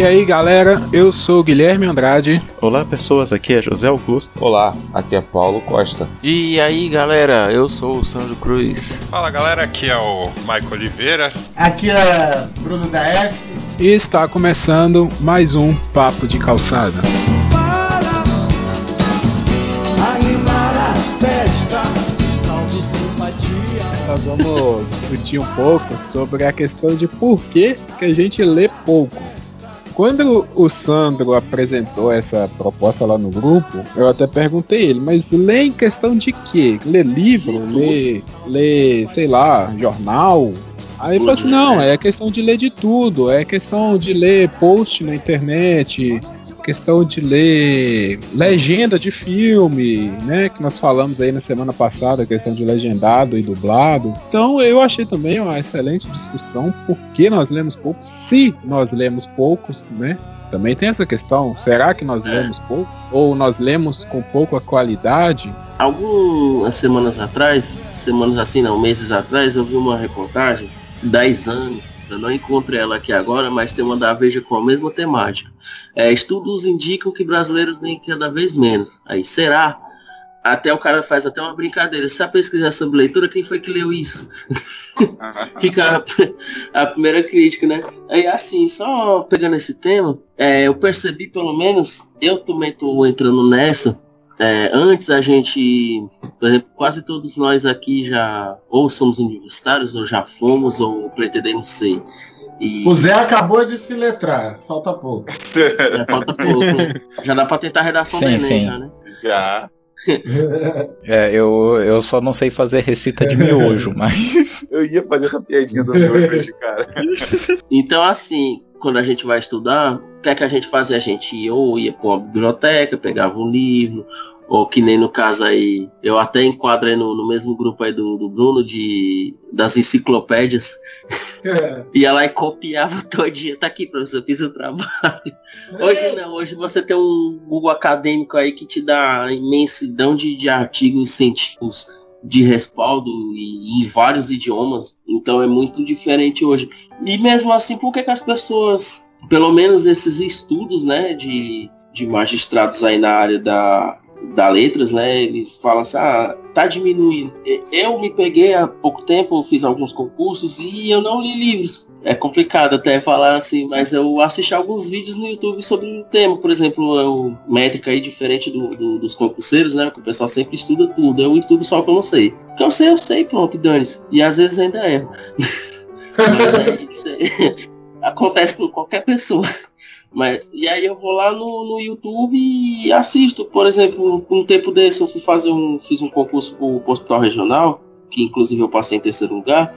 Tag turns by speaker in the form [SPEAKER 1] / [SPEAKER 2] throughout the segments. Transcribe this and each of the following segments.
[SPEAKER 1] E aí galera, eu sou o Guilherme Andrade.
[SPEAKER 2] Olá pessoas, aqui é José Augusto.
[SPEAKER 3] Olá, aqui é Paulo Costa.
[SPEAKER 4] E aí galera, eu sou o Sandro Cruz.
[SPEAKER 5] Fala galera, aqui é o Maico Oliveira.
[SPEAKER 6] Aqui é Bruno da S.
[SPEAKER 1] E está começando mais um Papo de Calçada. Nós vamos discutir um pouco sobre a questão de por que, que a gente lê pouco. Quando o Sandro apresentou essa proposta lá no grupo, eu até perguntei ele, mas lê em questão de quê? Lê livro? Lê, lê sei lá, jornal? Aí ele falou assim, não, é questão de ler de tudo, é questão de ler post na internet, questão de ler legenda de filme, né? Que nós falamos aí na semana passada, questão de legendado e dublado. Então eu achei também uma excelente discussão, por que nós lemos pouco, se nós lemos poucos, né? Também tem essa questão, será que nós lemos pouco? Ou nós lemos com pouca qualidade?
[SPEAKER 7] Algumas semanas atrás, semanas assim não, meses atrás, eu vi uma reportagem, 10 anos, eu não encontrei ela aqui agora, mas tem uma da Veja com a mesma temática. É, estudos indicam que brasileiros leem cada vez menos. Aí, será? Até o cara faz até uma brincadeira. Se a pesquisar sobre leitura, quem foi que leu isso? Fica a, a, primeira crítica, né? Aí assim, só pegando esse tema, é, eu percebi pelo menos, eu também tô entrando nessa. É, antes a gente, por exemplo, quase todos nós aqui já ou somos universitários, ou já fomos, ou pretendemos ser.
[SPEAKER 6] E... O Zé acabou de se letrar, falta pouco.
[SPEAKER 7] É, falta pouco. Já dá pra tentar a redação sim, do Enem, já, né?
[SPEAKER 3] Já.
[SPEAKER 2] é, eu, eu só não sei fazer receita de miojo, mas.
[SPEAKER 3] Eu ia fazer essa piadinha do miojo, cara.
[SPEAKER 7] Então, assim, quando a gente vai estudar, o que é que a gente fazia? A gente ia ou ia pra uma biblioteca, pegava um livro, ou que nem no caso aí, eu até enquadro no, no mesmo grupo aí do, do Bruno de das enciclopédias. É. Ia lá e copiava dia. Tá aqui, professor, eu fiz o trabalho. Hoje não, hoje você tem um Google acadêmico aí que te dá imensidão de, de artigos científicos de respaldo e, em vários idiomas. Então é muito diferente hoje. E mesmo assim, por que, que as pessoas, pelo menos esses estudos, né, de, de magistrados aí na área da, da letras, né? Eles falam assim, ah, tá diminuindo. Eu me peguei há pouco tempo, fiz alguns concursos e eu não li livros. É complicado até falar assim, mas eu assisti alguns vídeos no YouTube sobre o tema. Por exemplo, é o métrica aí diferente do, do, dos concurseiros, né? Que o pessoal sempre estuda tudo. Eu estudo só o que eu não sei. O que eu sei, eu sei, pronto, dane-se. E às vezes ainda erro. mas aí, acontece com qualquer pessoa. Mas, e aí eu vou lá no, no YouTube e assisto. Por exemplo, um tempo desse eu fui fazer um. fiz um concurso pro, pro hospital regional, que inclusive eu passei em terceiro lugar.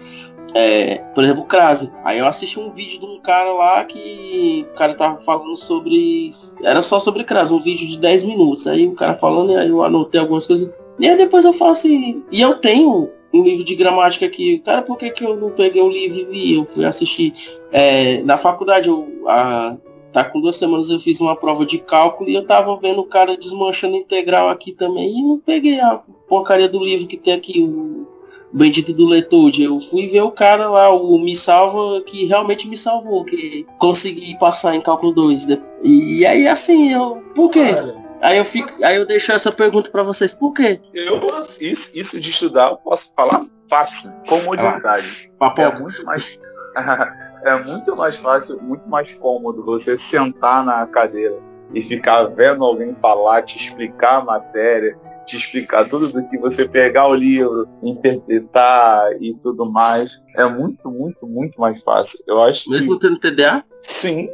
[SPEAKER 7] É, por exemplo, Crase. Aí eu assisti um vídeo de um cara lá que o cara tava falando sobre. Era só sobre Crase, um vídeo de 10 minutos. Aí o cara falando, e aí eu anotei algumas coisas. E aí depois eu falo assim. E eu tenho um livro de gramática aqui. Cara, por que, que eu não peguei o livro e li? Eu fui assistir. É, na faculdade, eu, a, Tá com duas semanas eu fiz uma prova de cálculo e eu tava vendo o cara desmanchando integral aqui também e não peguei a porcaria do livro que tem aqui, o Bendito do Letude. Eu fui ver o cara lá, o Me Salva, que realmente me salvou, que consegui passar em cálculo 2. E aí assim, eu. Por quê? Aí eu fico, aí eu deixo essa pergunta para vocês, por quê?
[SPEAKER 3] Eu isso, isso de estudar, eu posso falar fácil, comodidade. Ah, é muito mais é muito mais fácil, muito mais cômodo você sentar na cadeira e ficar vendo alguém falar, te explicar a matéria, te explicar tudo do que você pegar o livro, interpretar e tudo mais. É muito, muito, muito mais fácil. Eu acho
[SPEAKER 7] Mesmo que... tendo TDA?
[SPEAKER 3] Sim,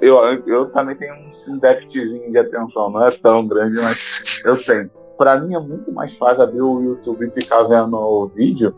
[SPEAKER 3] eu, eu também tenho um déficitzinho de atenção, não é tão grande, mas eu tenho. Para mim é muito mais fácil abrir o YouTube e ficar vendo o vídeo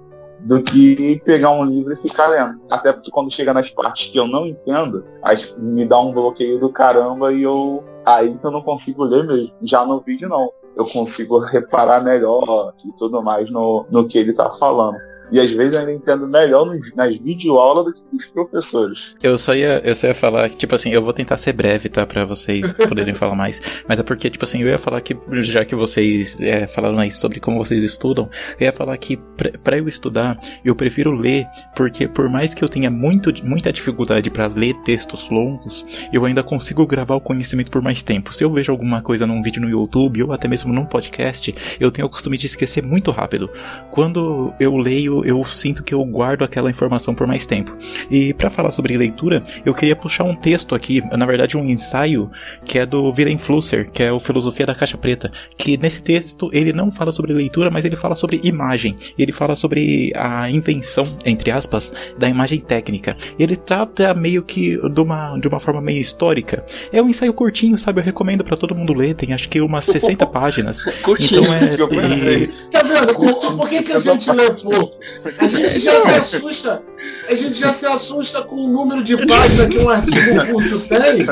[SPEAKER 3] do que pegar um livro e ficar lendo. Até porque quando chega nas partes que eu não entendo, aí me dá um bloqueio do caramba e eu. Aí eu não consigo ler mesmo. Já no vídeo não. Eu consigo reparar melhor e tudo mais no, no que ele tá falando. E às vezes eu ainda entendo melhor nos, nas videoaulas do que os professores.
[SPEAKER 2] Eu só ia, eu só ia falar que, tipo assim, eu vou tentar ser breve, tá? Pra vocês poderem falar mais. Mas é porque, tipo assim, eu ia falar que, já que vocês é, falaram aí sobre como vocês estudam, eu ia falar que pra, pra eu estudar, eu prefiro ler, porque por mais que eu tenha muito, muita dificuldade para ler textos longos, eu ainda consigo gravar o conhecimento por mais tempo. Se eu vejo alguma coisa num vídeo no YouTube ou até mesmo num podcast, eu tenho o costume de esquecer muito rápido. Quando eu leio, eu sinto que eu guardo aquela informação por mais tempo. E para falar sobre leitura, eu queria puxar um texto aqui, na verdade um ensaio, que é do Willem Flusser, que é o Filosofia da Caixa Preta, que nesse texto ele não fala sobre leitura, mas ele fala sobre imagem. Ele fala sobre a invenção, entre aspas, da imagem técnica. Ele trata meio que de uma, de uma forma meio histórica. É um ensaio curtinho, sabe? Eu recomendo para todo mundo ler, tem acho que umas 60 páginas.
[SPEAKER 7] Curtinho.
[SPEAKER 2] Então é, e-
[SPEAKER 6] Tá vendo? Por, por que, que a gente lê pouco? A gente já se assusta. A gente já se assusta com o número de páginas que um artigo curto tem.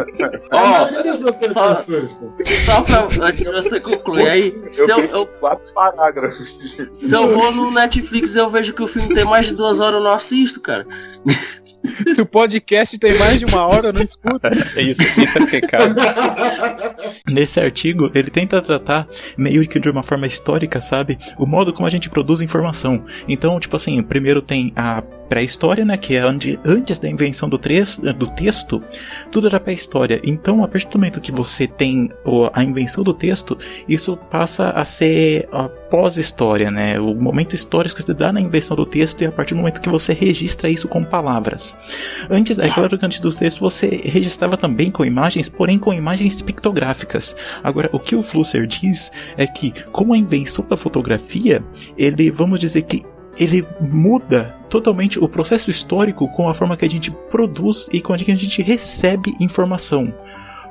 [SPEAKER 7] Ó,
[SPEAKER 6] A maioria das pessoas se
[SPEAKER 7] só-
[SPEAKER 6] assusta.
[SPEAKER 7] Só pra antes de você concluir aí, se
[SPEAKER 3] Eu
[SPEAKER 7] eu, eu-
[SPEAKER 3] quatro parágrafos.
[SPEAKER 7] se eu vou no Netflix e eu vejo que o filme tem mais de duas horas, eu não assisto, cara.
[SPEAKER 1] Se o podcast tem mais de uma hora, eu não escuto.
[SPEAKER 2] é isso, isso é pecado. Nesse artigo, ele tenta tratar meio que de uma forma histórica, sabe? O modo como a gente produz informação. Então, tipo assim, primeiro tem a pré-história, né? Que é onde, antes da invenção do, do texto, tudo era pré-história. Então, a partir do momento que você tem a invenção do texto, isso passa a ser a pós-história, né? O momento histórico que você dá na invenção do texto e a partir do momento que você registra isso com palavras. Antes, é claro que antes dos textos você registrava também com imagens, porém com imagens pictográficas. Agora, o que o Flusser diz é que com a invenção da fotografia, ele, vamos dizer que ele muda totalmente o processo histórico com a forma que a gente produz e com a que a gente recebe informação.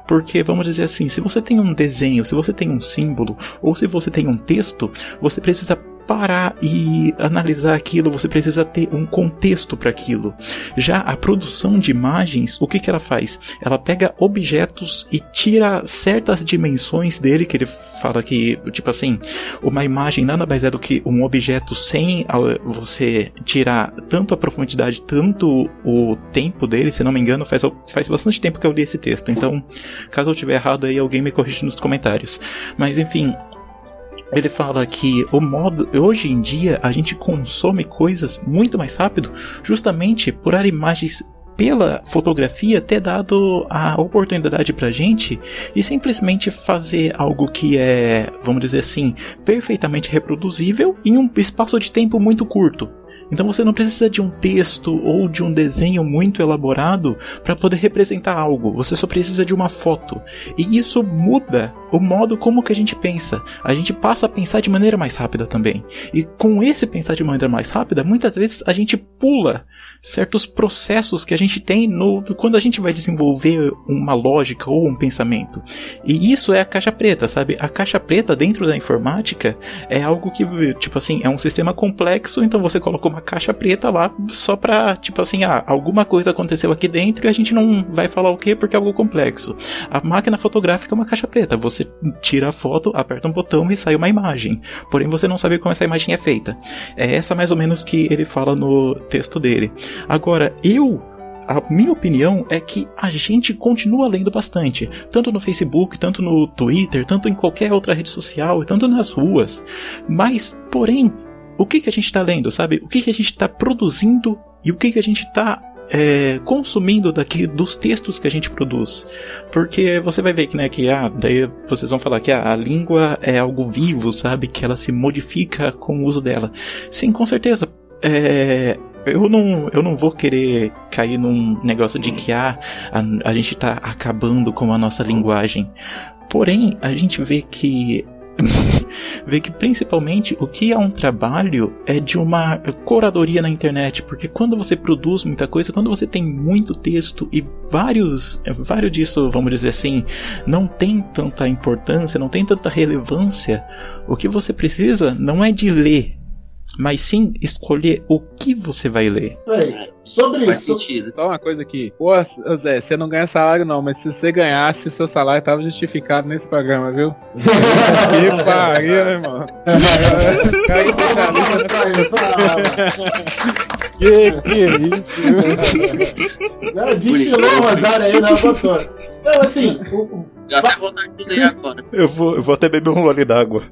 [SPEAKER 2] Porque, vamos dizer assim, se você tem um desenho, se você tem um símbolo, ou se você tem um texto, você precisa parar e analisar aquilo, você precisa ter um contexto para aquilo. Já a produção de imagens, o que, que ela faz? Ela pega objetos e tira certas dimensões dele, que ele fala que, tipo assim, uma imagem nada mais é do que um objeto sem você tirar tanto a profundidade, tanto o tempo dele, se não me engano, faz, faz bastante tempo que eu li esse texto, então, caso eu estiver errado aí, alguém me corrige nos comentários. Mas enfim, ele fala que o modo hoje em dia a gente consome coisas muito mais rápido, justamente por imagens pela fotografia ter dado a oportunidade pra gente e simplesmente fazer algo que é, vamos dizer assim, perfeitamente reproduzível em um espaço de tempo muito curto. Então você não precisa de um texto ou de um desenho muito elaborado para poder representar algo. Você só precisa de uma foto. E isso muda o modo como que a gente pensa. A gente passa a pensar de maneira mais rápida também. E com esse pensar de maneira mais rápida, muitas vezes a gente pula certos processos que a gente tem no quando a gente vai desenvolver uma lógica ou um pensamento. E isso é a caixa preta, sabe? A caixa preta dentro da informática é algo que, tipo assim, é um sistema complexo, então você coloca uma caixa preta lá só pra, tipo assim, ah, alguma coisa aconteceu aqui dentro e a gente não vai falar o que porque é algo complexo. A máquina fotográfica é uma caixa preta, você tira a foto, aperta um botão e sai uma imagem. Porém, você não sabe como essa imagem é feita. É essa mais ou menos que ele fala no texto dele. Agora, eu a minha opinião é que a gente continua lendo bastante, tanto no Facebook, tanto no Twitter, tanto em qualquer outra rede social, tanto nas ruas. Mas, porém, o que, que a gente está lendo, sabe? O que, que a gente está produzindo e o que, que a gente está é, consumindo daqui dos textos que a gente produz. Porque você vai ver que, né, que ah, daí vocês vão falar que ah, a língua é algo vivo, sabe? Que ela se modifica com o uso dela. Sim, com certeza. É, eu não, eu não vou querer cair num negócio de que ah, a, a gente está acabando com a nossa linguagem. Porém, a gente vê que vê que principalmente o que é um trabalho é de uma curadoria na internet, porque quando você produz muita coisa, quando você tem muito texto e vários, vários disso, vamos dizer assim, não tem tanta importância, não tem tanta relevância, o que você precisa não é de ler mas sim escolher o que você vai ler.
[SPEAKER 6] Peraí, sobre
[SPEAKER 7] Faz
[SPEAKER 6] isso.
[SPEAKER 7] sentido.
[SPEAKER 1] Só uma coisa aqui. Pô, Zé, você não ganha salário não, mas se você ganhasse, seu salário tava justificado nesse programa, viu? que pariu, irmão. Os caras especialistas na- Que que é isso?
[SPEAKER 6] Não, desfilou o Rosário aí na botou. Não, assim, o- o-
[SPEAKER 7] Eu até ler agora.
[SPEAKER 2] Eu vou, eu vou até beber um gole d'água.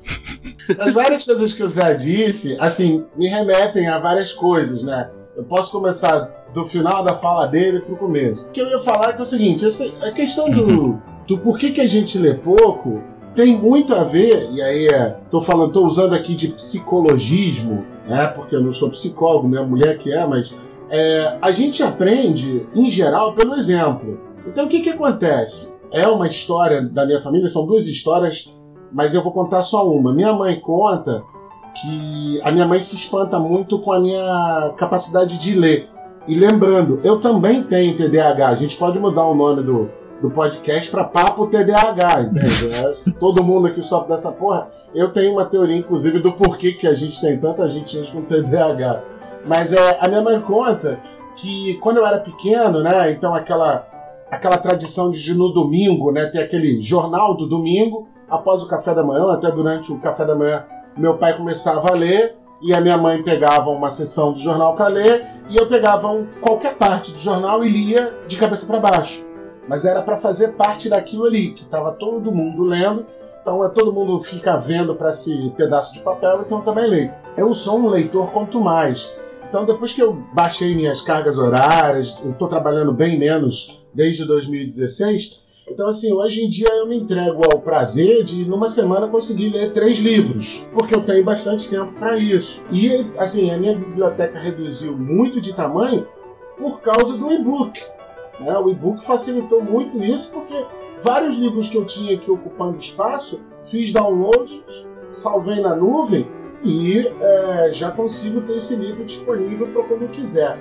[SPEAKER 6] as várias coisas que o Zé disse, assim, me remetem a várias coisas, né? Eu posso começar do final da fala dele pro começo. O que eu ia falar é que é o seguinte, essa, a questão do, do porquê que a gente lê pouco tem muito a ver, e aí é, tô falando, tô usando aqui de psicologismo, né? Porque eu não sou psicólogo, minha mulher que é, mas é, a gente aprende, em geral, pelo exemplo. Então o que que acontece? É uma história da minha família, são duas histórias, mas eu vou contar só uma. Minha mãe conta que a minha mãe se espanta muito com a minha capacidade de ler. E lembrando, eu também tenho TDAH. A gente pode mudar o nome do, do podcast para Papo TDAH, entende? É, Todo mundo aqui sofre dessa porra. Eu tenho uma teoria, inclusive, do porquê que a gente tem tanta gente hoje com TDAH. Mas é, a minha mãe conta que quando eu era pequeno, né? Então aquela, aquela tradição de, no domingo, né? Ter aquele jornal do domingo, após o café da manhã, até durante o café da manhã, meu pai começava a ler e a minha mãe pegava uma sessão do jornal para ler e eu pegava um- qualquer parte do jornal e lia de cabeça para baixo. Mas era para fazer parte daquilo ali, que estava todo mundo lendo, então é todo mundo fica vendo para esse pedaço de papel, então também leio. Eu sou um leitor quanto mais. Então depois que eu baixei minhas cargas horárias, eu estou trabalhando bem menos desde 2016, então, assim, hoje em dia eu me entrego ao prazer de, numa semana, conseguir ler três livros, porque eu tenho bastante tempo para isso. E, assim, a minha biblioteca reduziu muito de tamanho por causa do e-book. Né? O e-book facilitou muito isso, porque vários livros que eu tinha aqui ocupando espaço, fiz download, salvei na nuvem e é, já consigo ter esse livro disponível para quando quiser.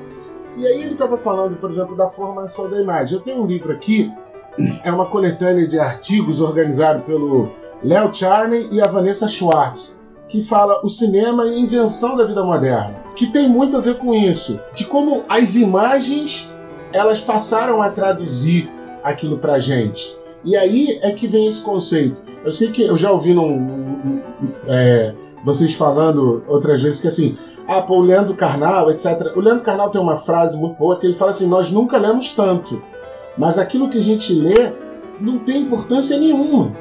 [SPEAKER 6] E aí ele estava falando, por exemplo, da formação da imagem. Eu tenho um livro aqui é uma coletânea de artigos organizado pelo Léo Charney e a Vanessa Schwartz, que fala o cinema e a invenção da vida moderna, que tem muito a ver com isso, de como as imagens elas passaram a traduzir aquilo pra gente. E aí é que vem esse conceito. Eu sei que eu já ouvi num, é, vocês falando outras vezes que assim, ah, pô, o Leandro Carnal, etc. O Leandro Carnal tem uma frase muito boa que ele fala assim: nós nunca lemos tanto. Mas aquilo que a gente lê não tem importância nenhuma.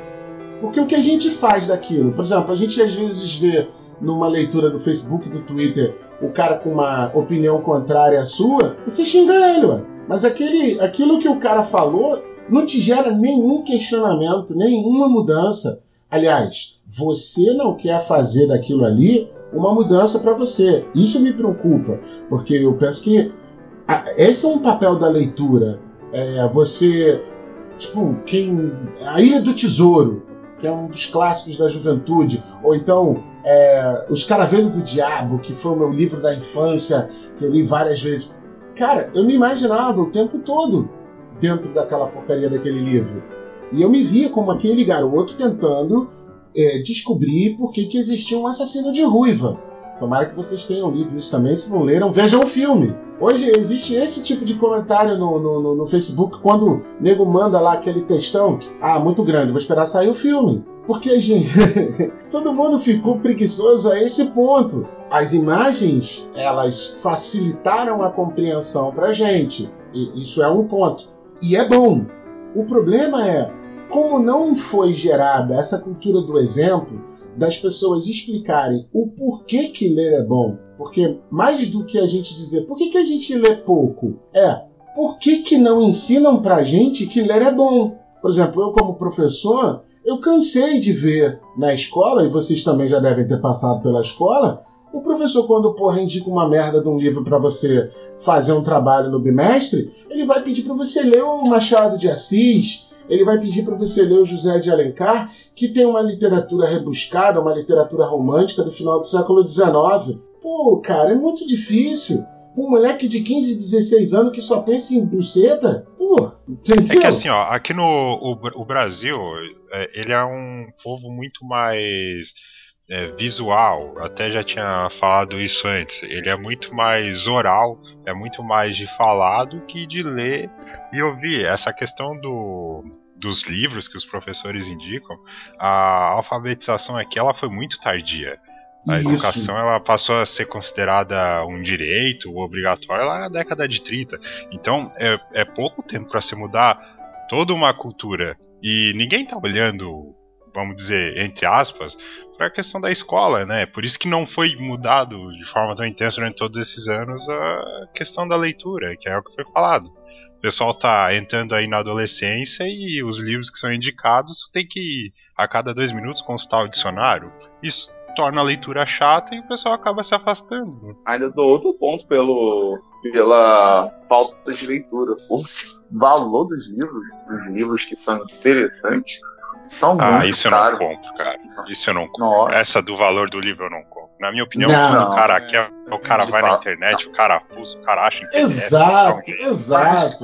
[SPEAKER 6] Porque o que a gente faz daquilo? Por exemplo, a gente às vezes vê numa leitura do Facebook, do Twitter, o cara com uma opinião contrária à sua, você xinga ele, ué. Mas aquele, aquilo que o cara falou não te gera nenhum questionamento, nenhuma mudança. Aliás, você não quer fazer daquilo ali uma mudança para você. Isso me preocupa, porque eu penso que ah, esse é um papel da leitura. É, você, tipo, quem. A Ilha do Tesouro, que é um dos clássicos da juventude, ou então é, Os Caravelos do Diabo, que foi o meu livro da infância, que eu li várias vezes. Cara, eu me imaginava o tempo todo dentro daquela porcaria daquele livro. E eu me via como aquele garoto tentando é, descobrir por que, que existia um assassino de ruiva. Tomara que vocês tenham lido isso também. Se não leram, vejam o filme. Hoje existe esse tipo de comentário no, no, no- Facebook quando o nego manda lá aquele textão. Ah, muito grande, vou esperar sair o filme. Porque, gente, todo mundo ficou preguiçoso a esse ponto. As imagens, elas facilitaram a compreensão pra gente. E isso é um ponto. E é bom. O problema é, como não foi gerada essa cultura do exemplo, das pessoas explicarem o porquê que ler é bom. Porque mais do que a gente dizer por que, que a gente lê pouco, é por que, que não ensinam pra gente que ler é bom. Por exemplo, eu como professor, eu cansei de ver na escola, e vocês também já devem ter passado pela escola, o professor quando porra indica uma merda de um livro para você fazer um trabalho no bimestre, ele vai pedir para você ler o Machado de Assis, ele vai pedir para você ler o José de Alencar, que tem uma literatura rebuscada, uma literatura romântica do final do século XIX. Pô, cara, é muito difícil. Um moleque de 15, 16 anos que só pensa em buceta? Pô?
[SPEAKER 5] É que assim, ó, aqui no o, o Brasil, é, ele é um povo muito mais é, visual, até já tinha falado isso antes, ele é muito mais oral, é muito mais de falar do que de ler e ouvir. Essa questão do, dos livros que os professores indicam, a alfabetização aqui ela foi muito tardia. A
[SPEAKER 6] Isso.
[SPEAKER 5] educação ela passou a ser considerada um direito obrigatório lá na década de 30. Então é, é pouco tempo para se mudar toda uma cultura. E ninguém tá olhando, vamos dizer, entre aspas, para a questão da escola, né? Por isso que não foi mudado de forma tão intensa durante todos esses anos a questão da leitura, que é o que foi falado. O pessoal tá entrando aí na adolescência e os livros que são indicados tem que, a cada dois minutos, consultar o dicionário. Isso torna a leitura chata e o pessoal acaba se afastando.
[SPEAKER 3] Ainda dou outro ponto pelo, pela falta de leitura. O valor dos livros, dos livros que são interessantes, são
[SPEAKER 5] Ah,
[SPEAKER 3] muito
[SPEAKER 5] isso eu não
[SPEAKER 3] caros.
[SPEAKER 5] compro, cara. Isso eu não compro.
[SPEAKER 3] Nossa.
[SPEAKER 5] Essa do valor do livro eu não compro. Na minha opinião,
[SPEAKER 6] Não.
[SPEAKER 5] quando o cara quer, o cara vai na internet, o cara fuça, o cara acha PDF,
[SPEAKER 6] Exato,
[SPEAKER 5] então,
[SPEAKER 6] exato.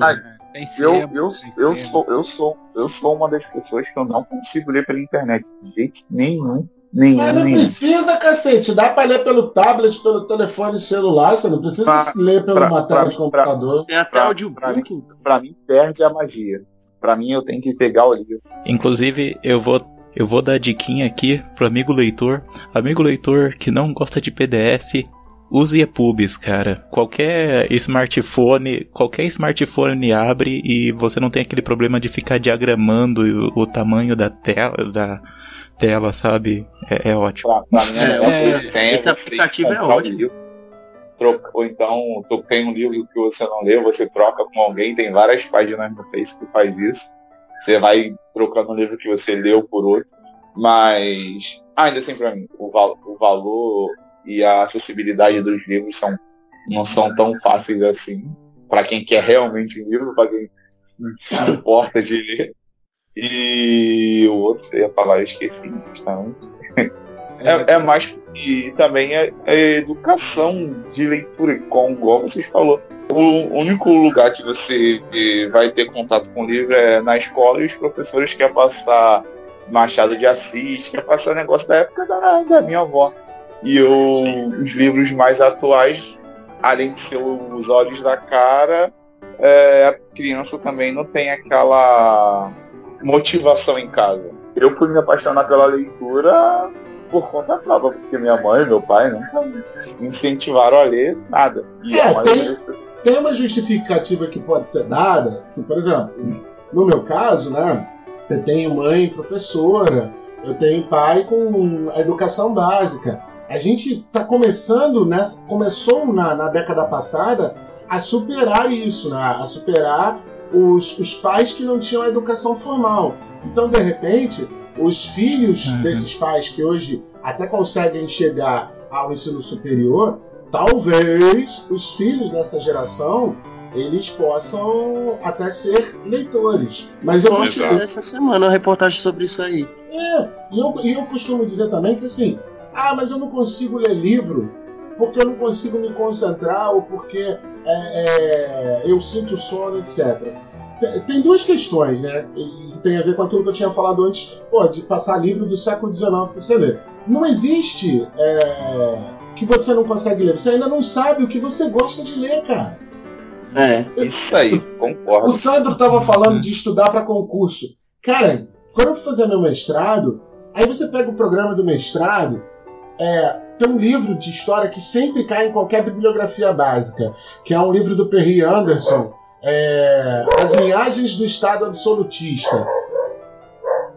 [SPEAKER 3] Eu, eu, eu, sou, eu, sou, eu sou uma das pessoas que eu não consigo ler pela internet. De jeito nenhum. Nenhum,
[SPEAKER 6] Mas não
[SPEAKER 3] nenhum.
[SPEAKER 6] precisa, cacete. Dá pra ler pelo tablet, pelo telefone celular. Você não precisa
[SPEAKER 3] Pra-
[SPEAKER 6] ler pela
[SPEAKER 3] pra-
[SPEAKER 6] de computador.
[SPEAKER 7] Tem até
[SPEAKER 3] Pra-
[SPEAKER 7] audiobook.
[SPEAKER 3] Pra mim, perde a magia. Pra mim, eu tenho que pegar o livro.
[SPEAKER 2] Inclusive, eu vou eu vou dar a diquinha aqui pro amigo leitor. Amigo leitor que não gosta de PDF, use EPUBs, cara. Qualquer smartphone, qualquer smartphone abre e você não tem aquele problema de ficar diagramando o, o tamanho da tela, da tela, sabe? É, é ótimo.
[SPEAKER 3] Pra, pra mim,
[SPEAKER 7] É,
[SPEAKER 1] é,
[SPEAKER 3] tem
[SPEAKER 7] esse
[SPEAKER 3] você
[SPEAKER 7] aplicativo é ótimo.
[SPEAKER 3] troca- ou então, tu tem um livro que você não leu, você troca com alguém. Tem várias páginas no Face que faz isso. Você vai trocando um livro que você leu por outro. Mas, ainda assim, pra mim, o, val- o valor e a acessibilidade dos livros são, não são tão fáceis assim. Pra quem quer realmente um livro, pra quem se importa de ler. E o outro que eu ia falar, eu esqueci, justamente. É, é mais e também é, é educação de leitura, igual vocês falou. O único lugar que você vai ter contato com o livro é na escola e os professores querem passar Machado de Assis, quer passar negócio da época da, da minha avó. E eu, os livros mais atuais, além de ser os olhos da cara, é, a criança também não tem aquela motivação em casa. Eu fui me apaixonar pela leitura por conta própria, porque minha mãe e meu pai nunca me incentivaram a ler nada. E
[SPEAKER 6] É, tem- Tem uma justificativa que pode ser dada, que, por exemplo, no meu caso, né? Eu tenho mãe professora, eu tenho pai com a educação básica. A gente está começando, nessa, começou na, na década passada a superar isso, né? a superar os, os pais que não tinham a educação formal. Então, de repente, os filhos
[SPEAKER 2] Uhum.
[SPEAKER 6] desses pais que hoje até conseguem chegar ao ensino superior, talvez os filhos dessa geração eles possam até ser leitores. Mas eu acho que
[SPEAKER 7] essa semana uma reportagem sobre isso aí.
[SPEAKER 6] é, e eu, e eu costumo dizer também que assim, ah, mas eu não consigo ler livro porque eu não consigo me concentrar ou porque é, é, eu sinto sono, etc. Tem- Tem duas questões, né? E que tem a ver com aquilo que eu tinha falado antes, pô, de passar livro do século XIX para você ler. Não existe é, que você não consegue ler. Você ainda não sabe o que você gosta de ler, cara.
[SPEAKER 7] É.
[SPEAKER 3] Isso aí,
[SPEAKER 6] O
[SPEAKER 3] concordo.
[SPEAKER 6] Sandro estava falando de estudar para concurso. Cara, quando eu fui fazer meu mestrado, aí você pega o programa do mestrado, é, tem um livro de história que sempre cai em qualquer bibliografia básica, que é um livro do Perry Anderson, é, As Linhagens do Estado Absolutista.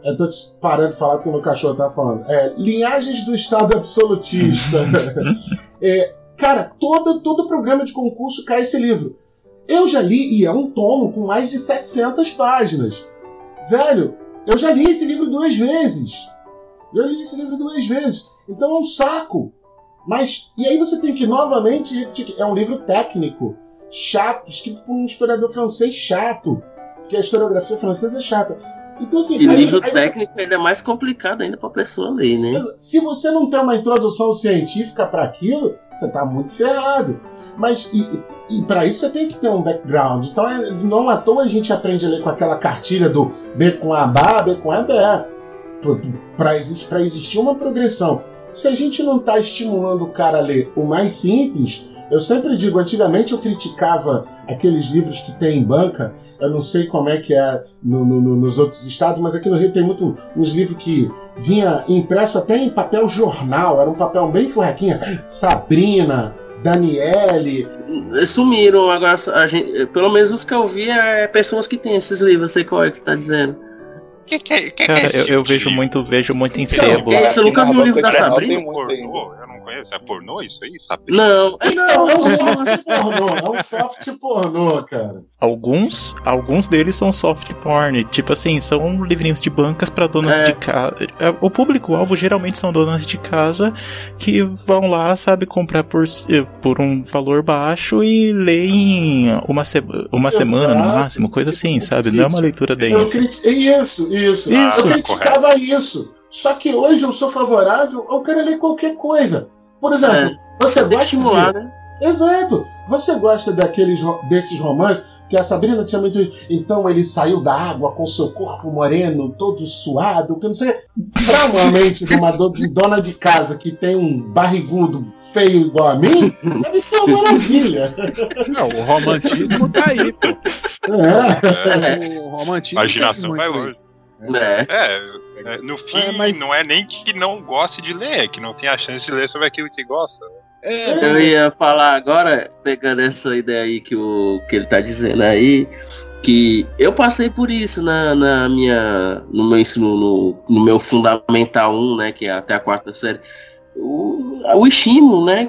[SPEAKER 6] Eu tô parando de falar porque o meu cachorro tá falando. É, Linhagens do Estado Absolutista. É, cara, todo, todo programa de concurso cai esse livro. Eu já li, e é um tomo com mais de 700 páginas. Velho, eu já li esse livro duas vezes. Já li esse livro duas vezes. Então é um saco. Mas, e aí você tem que novamente repetir é um livro técnico, chato, escrito por um historiador francês chato. Porque a historiografia francesa é chata. Então, assim,
[SPEAKER 7] E
[SPEAKER 6] aí-
[SPEAKER 7] livro
[SPEAKER 6] aí
[SPEAKER 7] técnico ainda é mais complicado ainda pra pessoa ler, né?
[SPEAKER 6] se você não tem uma introdução científica para aquilo, você tá muito ferrado. Mas e, e para isso você tem que ter um background. Então é- não à toa a gente aprende a ler com aquela cartilha do B com A, B, B com A, B. Para existir uma progressão. Se a gente não está estimulando o cara a ler o mais simples, eu sempre digo, antigamente eu criticava aqueles livros que tem em banca, eu não sei como é que é no, no, nos outros estados, mas aqui no Rio tem muito uns livros que vinha impresso até em papel jornal, era um papel bem furraquinha, Sabrina, Daniele.
[SPEAKER 7] Sumiram agora, gente, pelo menos os que eu vi é pessoas que têm esses livros, sei qual é que você está dizendo.
[SPEAKER 2] Que que, é, que, Cara, que é eu, eu vejo muito, vejo muito em sebo.
[SPEAKER 7] Você nunca viu o livro da Sabrina?
[SPEAKER 5] Pornô, eu não conheço. É pornô isso aí,
[SPEAKER 7] Sabrina? Não,
[SPEAKER 6] é, não, é um soft pornô, é um soft pornô, cara.
[SPEAKER 2] Alguns, alguns deles são soft porn, tipo assim, são livrinhos de bancas para donas é. de casa. É, o público-alvo geralmente são donas de casa que vão lá, sabe, comprar por, por um valor baixo e leem uma, se uma semana no máximo, coisa assim, sabe? Não é uma leitura densa.
[SPEAKER 6] Isso, isso. isso. Eu criticava isso. Só que hoje eu sou favorável ao quero ler qualquer coisa. Por exemplo, é, você gosta estimular, de... né? Exato. Você gosta daqueles desses romances que a Sabrina tinha muito. Então ele saiu da água com seu corpo moreno, todo suado, que não sei. Pra uma mente de uma dona de casa que tem um barrigudo feio igual a mim, deve ser uma maravilha.
[SPEAKER 1] Não, o romantismo tá aí, pô.
[SPEAKER 5] É. O romantismo. Imaginação vai longe. É. é. é. no fim, é, mas... não é nem que não goste de ler, é que não tem a chance de ler sobre aquilo que gosta.
[SPEAKER 7] É, eu ia falar agora, pegando essa ideia aí que, o, que ele tá dizendo aí, que eu passei por isso na, na minha no meu ensino no, no, meu fundamental 1, né, que é até a quarta série. O, o estímulo, né,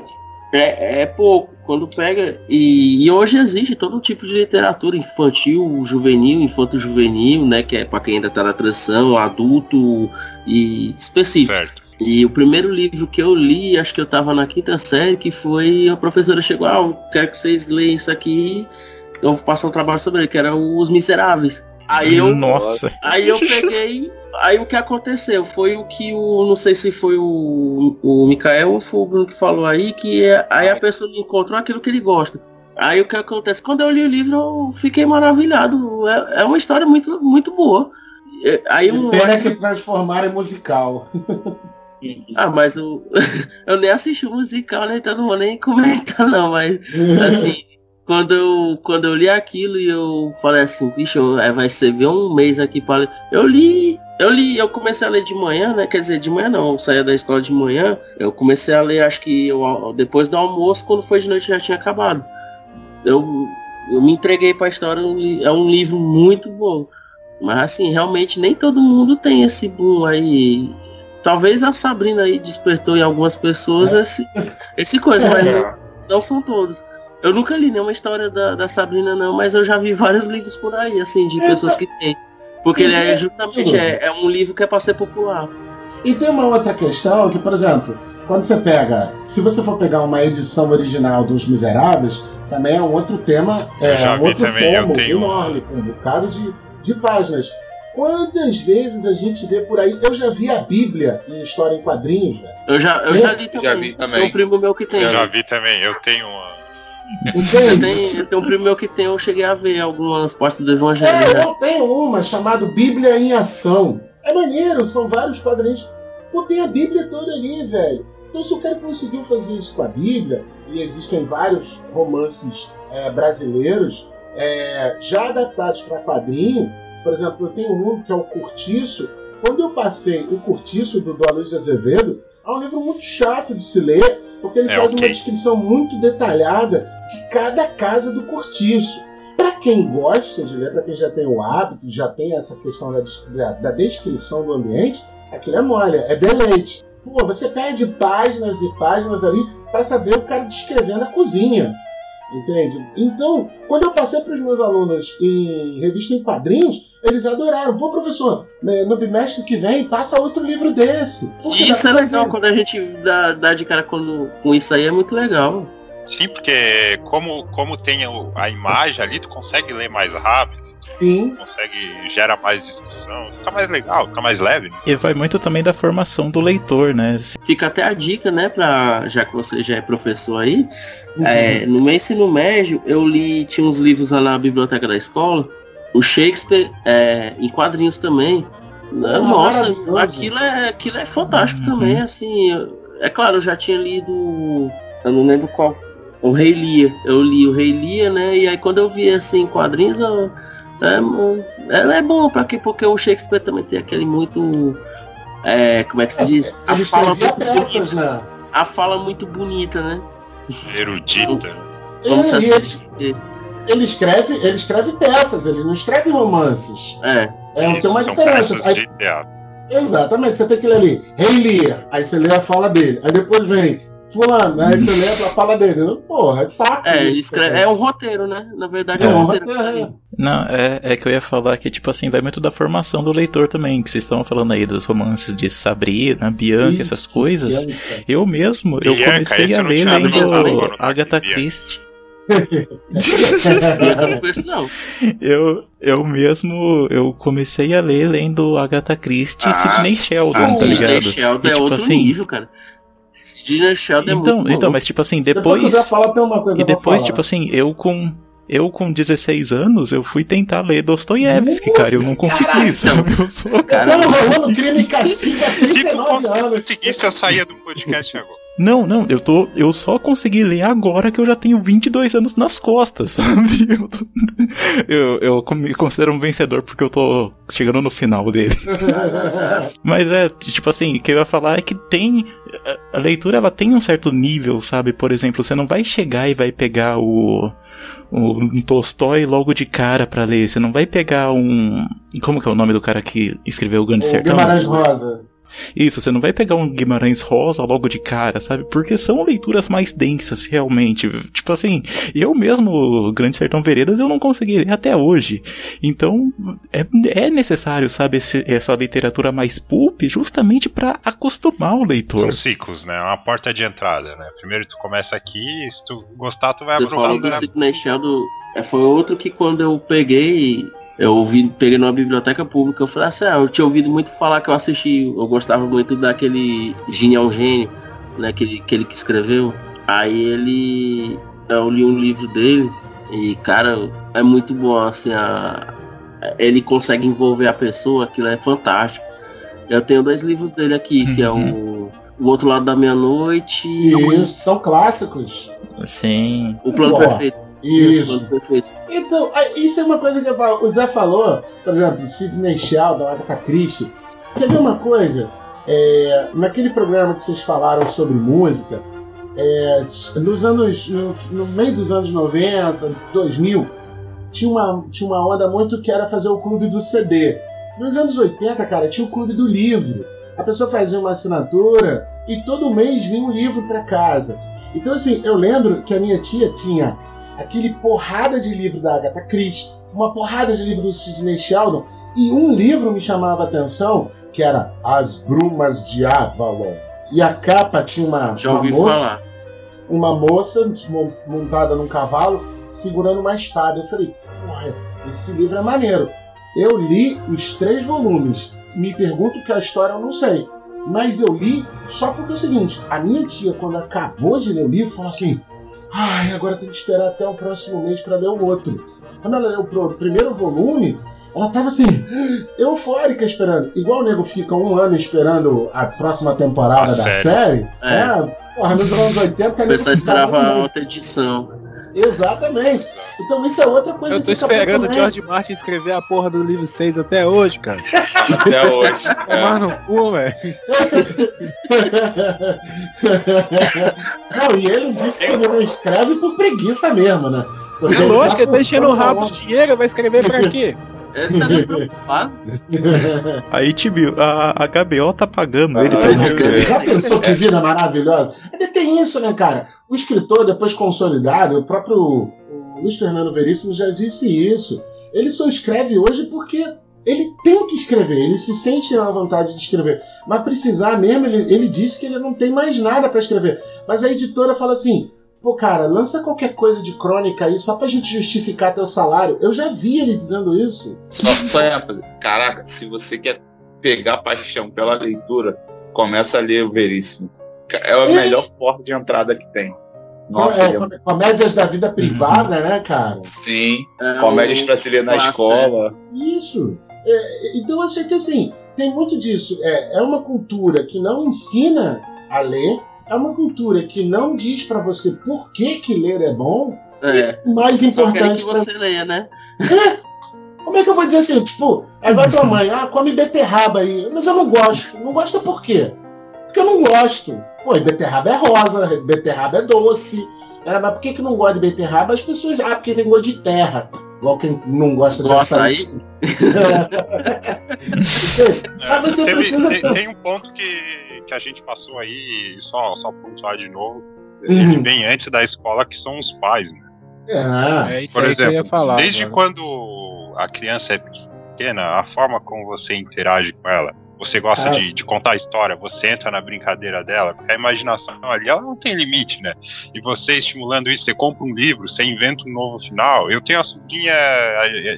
[SPEAKER 7] é, é pouco quando pega e, e, hoje existe todo tipo de literatura infantil, juvenil, infanto juvenil, né, que é para quem ainda tá na transição, adulto e específico. Certo. E o primeiro livro que eu li, acho que eu estava na quinta série, que foi a professora chegou, ah, eu quero que vocês leiam isso aqui, eu vou passar um trabalho sobre ele, que era Os Miseráveis. Aí eu,
[SPEAKER 2] Nossa.
[SPEAKER 7] aí eu peguei, aí o que aconteceu foi o que o, não sei se foi o, o Mikael ou foi o Bruno que falou aí, que é, aí a pessoa encontrou aquilo que ele gosta. Aí o que acontece? Quando eu li o livro, eu fiquei maravilhado. É, é uma história muito, muito boa.
[SPEAKER 6] Aí um... Pena que transformaram em musical.
[SPEAKER 7] Ah, mas o... eu nem assisti o musical, né? Então não vou nem comentar não, mas assim, quando eu, quando eu li aquilo e eu falei assim, bicho, vai ser ver um mês aqui para Eu li, eu li, eu comecei a ler de manhã, né? Quer dizer, de manhã não, eu saía da escola de manhã, eu comecei a ler acho que eu, depois do almoço, quando foi de noite já tinha acabado. Eu, eu me entreguei para a história, é um livro muito bom. Mas assim, realmente nem todo mundo tem esse boom aí Talvez a Sabrina aí despertou em algumas pessoas é. esse, esse coisa, é. mas não, não, são todos. Eu nunca li nenhuma história da, da Sabrina, não, mas eu já vi vários livros por aí, assim, de é, pessoas que têm. Porque ele é justamente é, é, um livro que é para ser popular.
[SPEAKER 6] E tem uma outra questão que, por exemplo, quando você pega, se você for pegar uma edição original dos Miseráveis, também é um outro tema, é um outro também, tomo enorme, com um bocado de, de páginas. Quantas vezes a gente vê por aí? Eu já vi a Bíblia em história em quadrinhos, velho.
[SPEAKER 7] Eu já, eu é. já li também. Já vi também. Tem um primo meu que tem.
[SPEAKER 5] Eu já vi também, eu tenho uma.
[SPEAKER 7] Eu tenho, eu tenho um primo meu que tem, eu cheguei a ver algumas partes do Evangelho. É,
[SPEAKER 6] né? eu tenho uma chamada Bíblia em Ação. É maneiro, são vários quadrinhos. Pô, tem a Bíblia toda ali, velho. Então se o cara conseguiu fazer isso com a Bíblia, e existem vários romances é, brasileiros é, já adaptados para quadrinho, por exemplo, eu tenho um que é o Curtiço. Quando eu passei o Curtiço do, do Aloysio Azevedo, é um livro muito chato de se ler, porque ele é faz okay. uma descrição muito detalhada de cada casa do Curtiço. Para quem gosta de ler, para quem já tem o hábito, já tem essa questão da, da, da descrição do ambiente, aquilo é mole, é deleite. Pô, você perde páginas e páginas ali para saber o cara descrevendo a cozinha. Entende? Então, quando eu passei para os meus alunos em revista em quadrinhos, eles adoraram. Pô, professor, né, no bimestre que vem, passa outro livro desse.
[SPEAKER 7] Porque isso é legal, quando a gente dá, dá de cara com, com isso aí, é muito legal.
[SPEAKER 5] Sim, porque como, como tem a imagem ali, tu consegue ler mais rápido.
[SPEAKER 6] Sim.
[SPEAKER 5] Consegue, gera mais discussão, fica mais legal, fica mais leve.
[SPEAKER 2] E vai muito também da formação do leitor, né?
[SPEAKER 7] Fica até a dica, né, pra, já que você já é professor aí, uhum. é, no meu ensino médio, eu li, tinha uns livros lá na biblioteca da escola, o Shakespeare é, em quadrinhos também. Ah, Nossa, aquilo é, aquilo é fantástico uhum. também, assim. É claro, eu já tinha lido. Eu não lembro qual. O Rei Lia. Eu li o Rei Lia, né? E aí quando eu vi assim quadrinhos, eu, é, é, é bom, pra quê? Porque o Shakespeare também tem aquele muito. É, como é que se diz?
[SPEAKER 6] A fala muito peças, né?
[SPEAKER 7] A fala muito bonita, né?
[SPEAKER 5] Erudita.
[SPEAKER 7] Vamos
[SPEAKER 6] Ele, ele, ele escreve, ele escreve peças, ele não escreve romances.
[SPEAKER 7] É.
[SPEAKER 6] É, tem uma diferença. Aí- exatamente, você tem que ler ali, Rei Lear, aí você lê a fala dele. Aí depois vem fulano, aí você lê a fala dele. Porra, é saco.
[SPEAKER 7] É,
[SPEAKER 6] isso,
[SPEAKER 7] escreve, é um roteiro, né? Na verdade é,
[SPEAKER 6] É
[SPEAKER 7] um roteiro.
[SPEAKER 6] roteiro,
[SPEAKER 2] Não, é, é que eu ia falar que, tipo assim, vai muito da formação do leitor também, que vocês estão falando aí dos romances de Sabrina, Bianca, essas coisas.
[SPEAKER 6] Bianca.
[SPEAKER 2] Eu mesmo, eu
[SPEAKER 5] Bianca,
[SPEAKER 2] comecei
[SPEAKER 5] esse
[SPEAKER 2] a
[SPEAKER 5] eu
[SPEAKER 2] ler lendo Agatha. Christie.
[SPEAKER 7] Eu não conheço, não.
[SPEAKER 2] Eu, eu mesmo, eu comecei a ler lendo Agatha Christie e
[SPEAKER 5] Ah,
[SPEAKER 2] Sidney Sheldon,
[SPEAKER 5] ah,
[SPEAKER 2] tá
[SPEAKER 7] Sidney
[SPEAKER 2] ligado?
[SPEAKER 7] Sheldon
[SPEAKER 2] E,
[SPEAKER 7] é
[SPEAKER 2] tipo
[SPEAKER 7] outro
[SPEAKER 2] assim,
[SPEAKER 7] nível, cara. É
[SPEAKER 2] Então,
[SPEAKER 7] muito
[SPEAKER 2] então,
[SPEAKER 7] bom.
[SPEAKER 2] mas tipo assim,
[SPEAKER 6] Depois
[SPEAKER 2] depois...
[SPEAKER 6] fala, tem uma coisa
[SPEAKER 2] E depois,
[SPEAKER 6] falar.
[SPEAKER 2] tipo assim, eu com. Eu com 16 anos, eu fui tentar ler Dostoiévski, cara. Eu não consegui,
[SPEAKER 7] Caralho,
[SPEAKER 2] sabe? Eu sou.
[SPEAKER 7] Cara,
[SPEAKER 6] Tamo rolando crime e castigo há
[SPEAKER 5] Se tu
[SPEAKER 6] 39 anos.
[SPEAKER 5] conseguisse, eu saía do podcast agora.
[SPEAKER 2] Não, não, eu tô. Eu só consegui ler agora que eu já tenho 22 anos nas costas, sabe? Eu, tô- eu, eu me considero um vencedor porque eu tô chegando no final dele. Mas é, tipo assim, o que eu ia falar é que tem. a- leitura ela tem um certo nível, sabe? Por exemplo, você não vai chegar e vai pegar o. um Tolstói logo de cara pra ler. Você não vai pegar um. Como que é o nome do cara que escreveu o Grande
[SPEAKER 6] O
[SPEAKER 2] Sertão?
[SPEAKER 6] Guimarães Rosa.
[SPEAKER 2] Isso, você não vai pegar um Guimarães Rosa logo de cara, sabe? Porque são leituras mais densas, realmente. Tipo assim, eu mesmo, Grande Sertão Veredas, eu não consegui ler até hoje. Então, é, é necessário, sabe, esse- essa literatura mais pulp justamente pra acostumar o leitor.
[SPEAKER 5] São ciclos, né? É uma porta de entrada, né? Primeiro tu começa aqui, se tu gostar, tu vai
[SPEAKER 7] Você falou
[SPEAKER 5] aprofundando.
[SPEAKER 7] do Sidney Sheldon, é, foi outro que quando eu peguei, eu ouvi, peguei numa biblioteca pública, eu falei assim, ah, eu tinha ouvido muito falar que eu assisti, eu gostava muito daquele Genial Gênio, né, aquele, aquele que escreveu. Aí ele, eu li um livro dele e, cara, é muito bom, assim, a, ele consegue envolver a pessoa, aquilo é fantástico. Eu tenho dois livros dele aqui, que é o O Outro Lado da Meia-Noite e
[SPEAKER 6] são clássicos.
[SPEAKER 2] Sim.
[SPEAKER 7] O Plano
[SPEAKER 6] Boa.
[SPEAKER 7] Perfeito.
[SPEAKER 6] Isso.
[SPEAKER 7] Perfeito.
[SPEAKER 6] Então, isso é uma coisa que falo. O Zé falou, por exemplo, Sidney Sheldon, Agatha Christie. Quer ver uma coisa? É, naquele programa que vocês falaram sobre música, é, nos anos, no, no meio dos anos 90, 2000, tinha uma, tinha uma onda muito que era fazer o clube do CD. Nos anos 80, cara, tinha o clube do livro. A pessoa fazia uma assinatura e todo mês vinha um livro para casa. Então, assim, eu lembro que a minha tia tinha aquele porrada de livro da Agatha Christie, uma porrada de livro do Sidney Sheldon, e um livro me chamava a atenção, que era As Brumas de Avalon. E a capa tinha uma,
[SPEAKER 7] Já
[SPEAKER 6] uma moça,
[SPEAKER 7] falar.
[SPEAKER 6] uma moça mon- montada num cavalo segurando uma espada. Eu falei, porra, esse livro é maneiro. Eu li os três volumes. Me pergunto que a história eu não sei. Mas eu li só porque é o seguinte: a minha tia, quando acabou de ler o livro, falou assim: ai, agora tem que esperar até o próximo mês para ler o outro. Quando ela leu o primeiro volume, ela tava assim, eufórica esperando. Igual o nego fica um ano esperando a próxima temporada
[SPEAKER 5] A
[SPEAKER 6] da
[SPEAKER 5] série.
[SPEAKER 6] série. É, porra, nos anos 80
[SPEAKER 7] O pessoal
[SPEAKER 6] nego
[SPEAKER 7] esperava a outra edição.
[SPEAKER 6] Exatamente. Então isso é outra coisa
[SPEAKER 1] Eu tô esperando o. George Martin escrever a porra do livro 6 até hoje, cara.
[SPEAKER 3] Até hoje. É.
[SPEAKER 1] Tomar no cu, velho.
[SPEAKER 6] não, e ele disse que ele não escreve por preguiça mesmo, né? Porque
[SPEAKER 1] É lógico, ele tá enchendo o
[SPEAKER 6] um
[SPEAKER 1] rabo de dinheiro, vai escrever pra quê?
[SPEAKER 7] Tá nem preocupado.
[SPEAKER 2] A a, HBO tá pagando ele pra
[SPEAKER 6] Ah,
[SPEAKER 2] não escrever.
[SPEAKER 6] Já pensou que vida maravilhosa? Tem isso, né, cara? O escritor, depois consolidado, o próprio Luiz Fernando Veríssimo já disse isso. Ele só escreve hoje porque ele tem que escrever, ele se sente na vontade de escrever. Mas precisar mesmo, ele, ele disse que ele não tem mais nada pra escrever. Mas a editora fala assim: pô, cara, lança qualquer coisa de crônica aí só pra gente justificar teu salário. Eu já vi ele dizendo isso.
[SPEAKER 3] Só, só é, caraca, se você quer pegar paixão pela leitura, começa a ler o Veríssimo. É a
[SPEAKER 6] É.
[SPEAKER 3] melhor porta de entrada que tem. Nossa,
[SPEAKER 6] É,
[SPEAKER 3] é-
[SPEAKER 6] com- comédias da vida privada, né, cara?
[SPEAKER 3] sim.
[SPEAKER 7] É,
[SPEAKER 3] Comédias pra se ler na
[SPEAKER 7] clássico,
[SPEAKER 3] escola.
[SPEAKER 6] Isso. É, então eu sei que assim, tem muito disso. É, é uma cultura que não ensina a ler, é uma cultura que não diz para você por que, que ler é bom.
[SPEAKER 7] É.
[SPEAKER 6] E mais importante
[SPEAKER 7] que
[SPEAKER 6] pra
[SPEAKER 7] você leia, né?
[SPEAKER 6] Como é que eu vou dizer assim? Tipo, agora tua mãe, ah, come beterraba aí. Mas eu não gosto. Não gosta por quê? Porque eu não gosto. Pô, e beterraba é rosa, beterraba é doce. É, mas por que, que não gosta de beterraba? As pessoas, ah, porque tem gosto de terra. Igual quem não gosta de
[SPEAKER 7] Gosta
[SPEAKER 6] açaí. mas você
[SPEAKER 5] Teve-
[SPEAKER 6] precisa.
[SPEAKER 5] tem, tem um ponto que, que a gente passou aí, só, só pontuar de novo.
[SPEAKER 6] Uhum.
[SPEAKER 5] Ele vem antes da escola, que são os pais. Né?
[SPEAKER 6] É.
[SPEAKER 1] É isso
[SPEAKER 5] Por
[SPEAKER 1] aí que eu ia
[SPEAKER 5] exemplo,
[SPEAKER 1] falar.
[SPEAKER 5] Desde
[SPEAKER 1] agora.
[SPEAKER 5] quando a criança é pequena, a forma como você interage com ela, você gosta
[SPEAKER 6] Ah.
[SPEAKER 5] de, de contar a história, você entra na brincadeira dela, porque a imaginação ali, ela não tem limite, né? E você estimulando isso, você compra um livro, você inventa um novo final. Eu tenho a sobrinha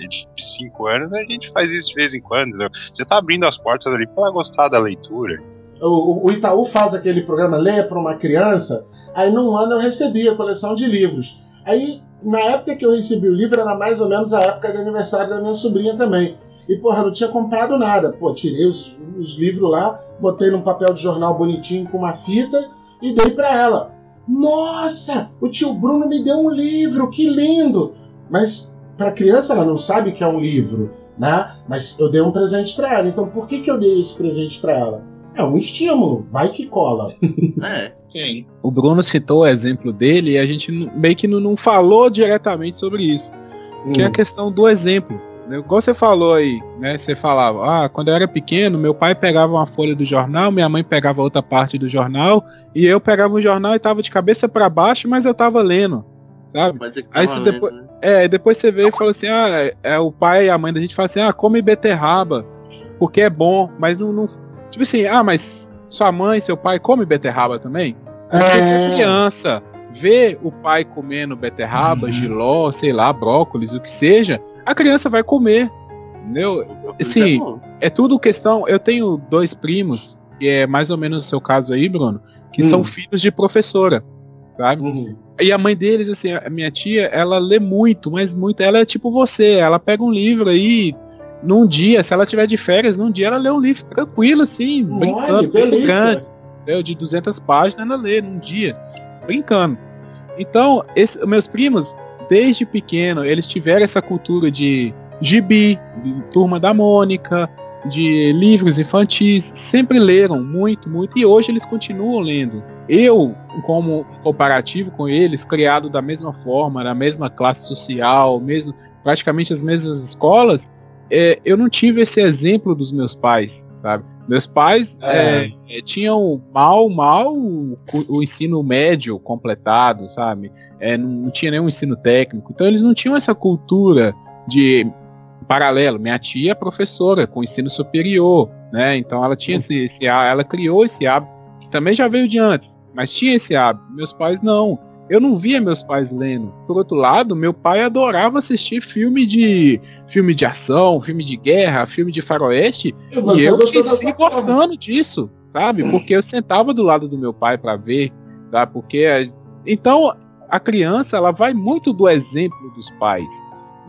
[SPEAKER 5] de 5 anos, a gente faz isso de vez em quando. né? Você tá abrindo as portas ali pra ela gostar da leitura.
[SPEAKER 6] O, o Itaú faz aquele programa Leia para uma criança. Aí num ano eu recebi a coleção de livros. Aí, na época que eu recebi o livro, era mais ou menos a época de aniversário da minha sobrinha também. E, porra, eu não tinha comprado nada. Pô, tirei os, os livros lá, botei num papel de jornal bonitinho com uma fita e dei para ela. Nossa, o tio Bruno me deu um livro, que lindo! Mas para criança ela não sabe que é um livro, né? Mas eu dei um presente para ela. Então por que, que eu dei esse presente para ela? É um estímulo, vai que cola.
[SPEAKER 7] É.
[SPEAKER 3] Sim.
[SPEAKER 1] O Bruno citou o exemplo dele e a gente meio que não, falou diretamente sobre isso. Que é a
[SPEAKER 6] Hum.
[SPEAKER 1] questão do exemplo. Né? Igual você falou aí, né? Você falava, ah, quando eu era pequeno, meu pai pegava uma folha do jornal, minha mãe pegava outra parte do jornal, e eu pegava o jornal e tava de cabeça para baixo, mas eu tava lendo, sabe?
[SPEAKER 7] Que
[SPEAKER 1] Aí você
[SPEAKER 7] valendo,
[SPEAKER 1] depois-
[SPEAKER 7] né?
[SPEAKER 1] É, e depois você veio e falou assim, ah, é, é o pai e a mãe da gente fala assim, ah, come beterraba, porque é bom, mas não, não- Tipo assim, ah, mas sua mãe, seu pai come beterraba também? Porque se a
[SPEAKER 6] É.
[SPEAKER 1] criança vê o pai comendo beterraba,
[SPEAKER 6] Uhum.
[SPEAKER 1] giló, sei lá, brócolis, o que seja, a criança vai comer. Entendeu?
[SPEAKER 7] Isso
[SPEAKER 1] Sim.
[SPEAKER 7] é.
[SPEAKER 1] É tudo questão. Eu tenho dois primos, que é mais ou menos o seu caso aí, Bruno, que
[SPEAKER 6] Hum.
[SPEAKER 1] são filhos de professora. Sabe?
[SPEAKER 6] Uhum.
[SPEAKER 1] E a mãe deles, assim, a minha tia, ela lê muito, mas muito. Ela é tipo você, ela pega um livro aí. Num dia, se ela tiver de férias, num dia ela lê um livro tranquilo, assim,
[SPEAKER 6] Olha,
[SPEAKER 1] brincando, entendeu? de 200 páginas ela lê num dia, brincando. Então, esse- meus primos, desde pequeno, eles tiveram essa cultura de gibi, de turma da Mônica, de livros infantis, sempre leram muito, muito, e hoje eles continuam lendo. Eu, como comparativo com eles, criado da mesma forma, na mesma classe social, mesmo, praticamente as mesmas escolas, é, eu não tive esse exemplo dos meus pais, sabe? Meus pais
[SPEAKER 6] É.
[SPEAKER 1] é, é, tinham mal, mal o, o ensino médio completado, sabe? É, não, não tinha nenhum ensino técnico. Então eles não tinham essa cultura de paralelo. Minha tia é professora com ensino superior, né? Então ela tinha esse, esse ela criou esse hábito, que também já veio de antes, mas tinha esse hábito. Meus pais não. Eu não via meus pais lendo. Por outro lado, meu pai adorava assistir filme de filme de ação, filme de guerra, filme de faroeste,
[SPEAKER 6] E você
[SPEAKER 1] e eu cresci
[SPEAKER 6] forma.
[SPEAKER 1] gostando disso, sabe? Porque eu sentava do lado do meu pai para ver, tá? Porque então a criança ela vai muito do exemplo dos pais.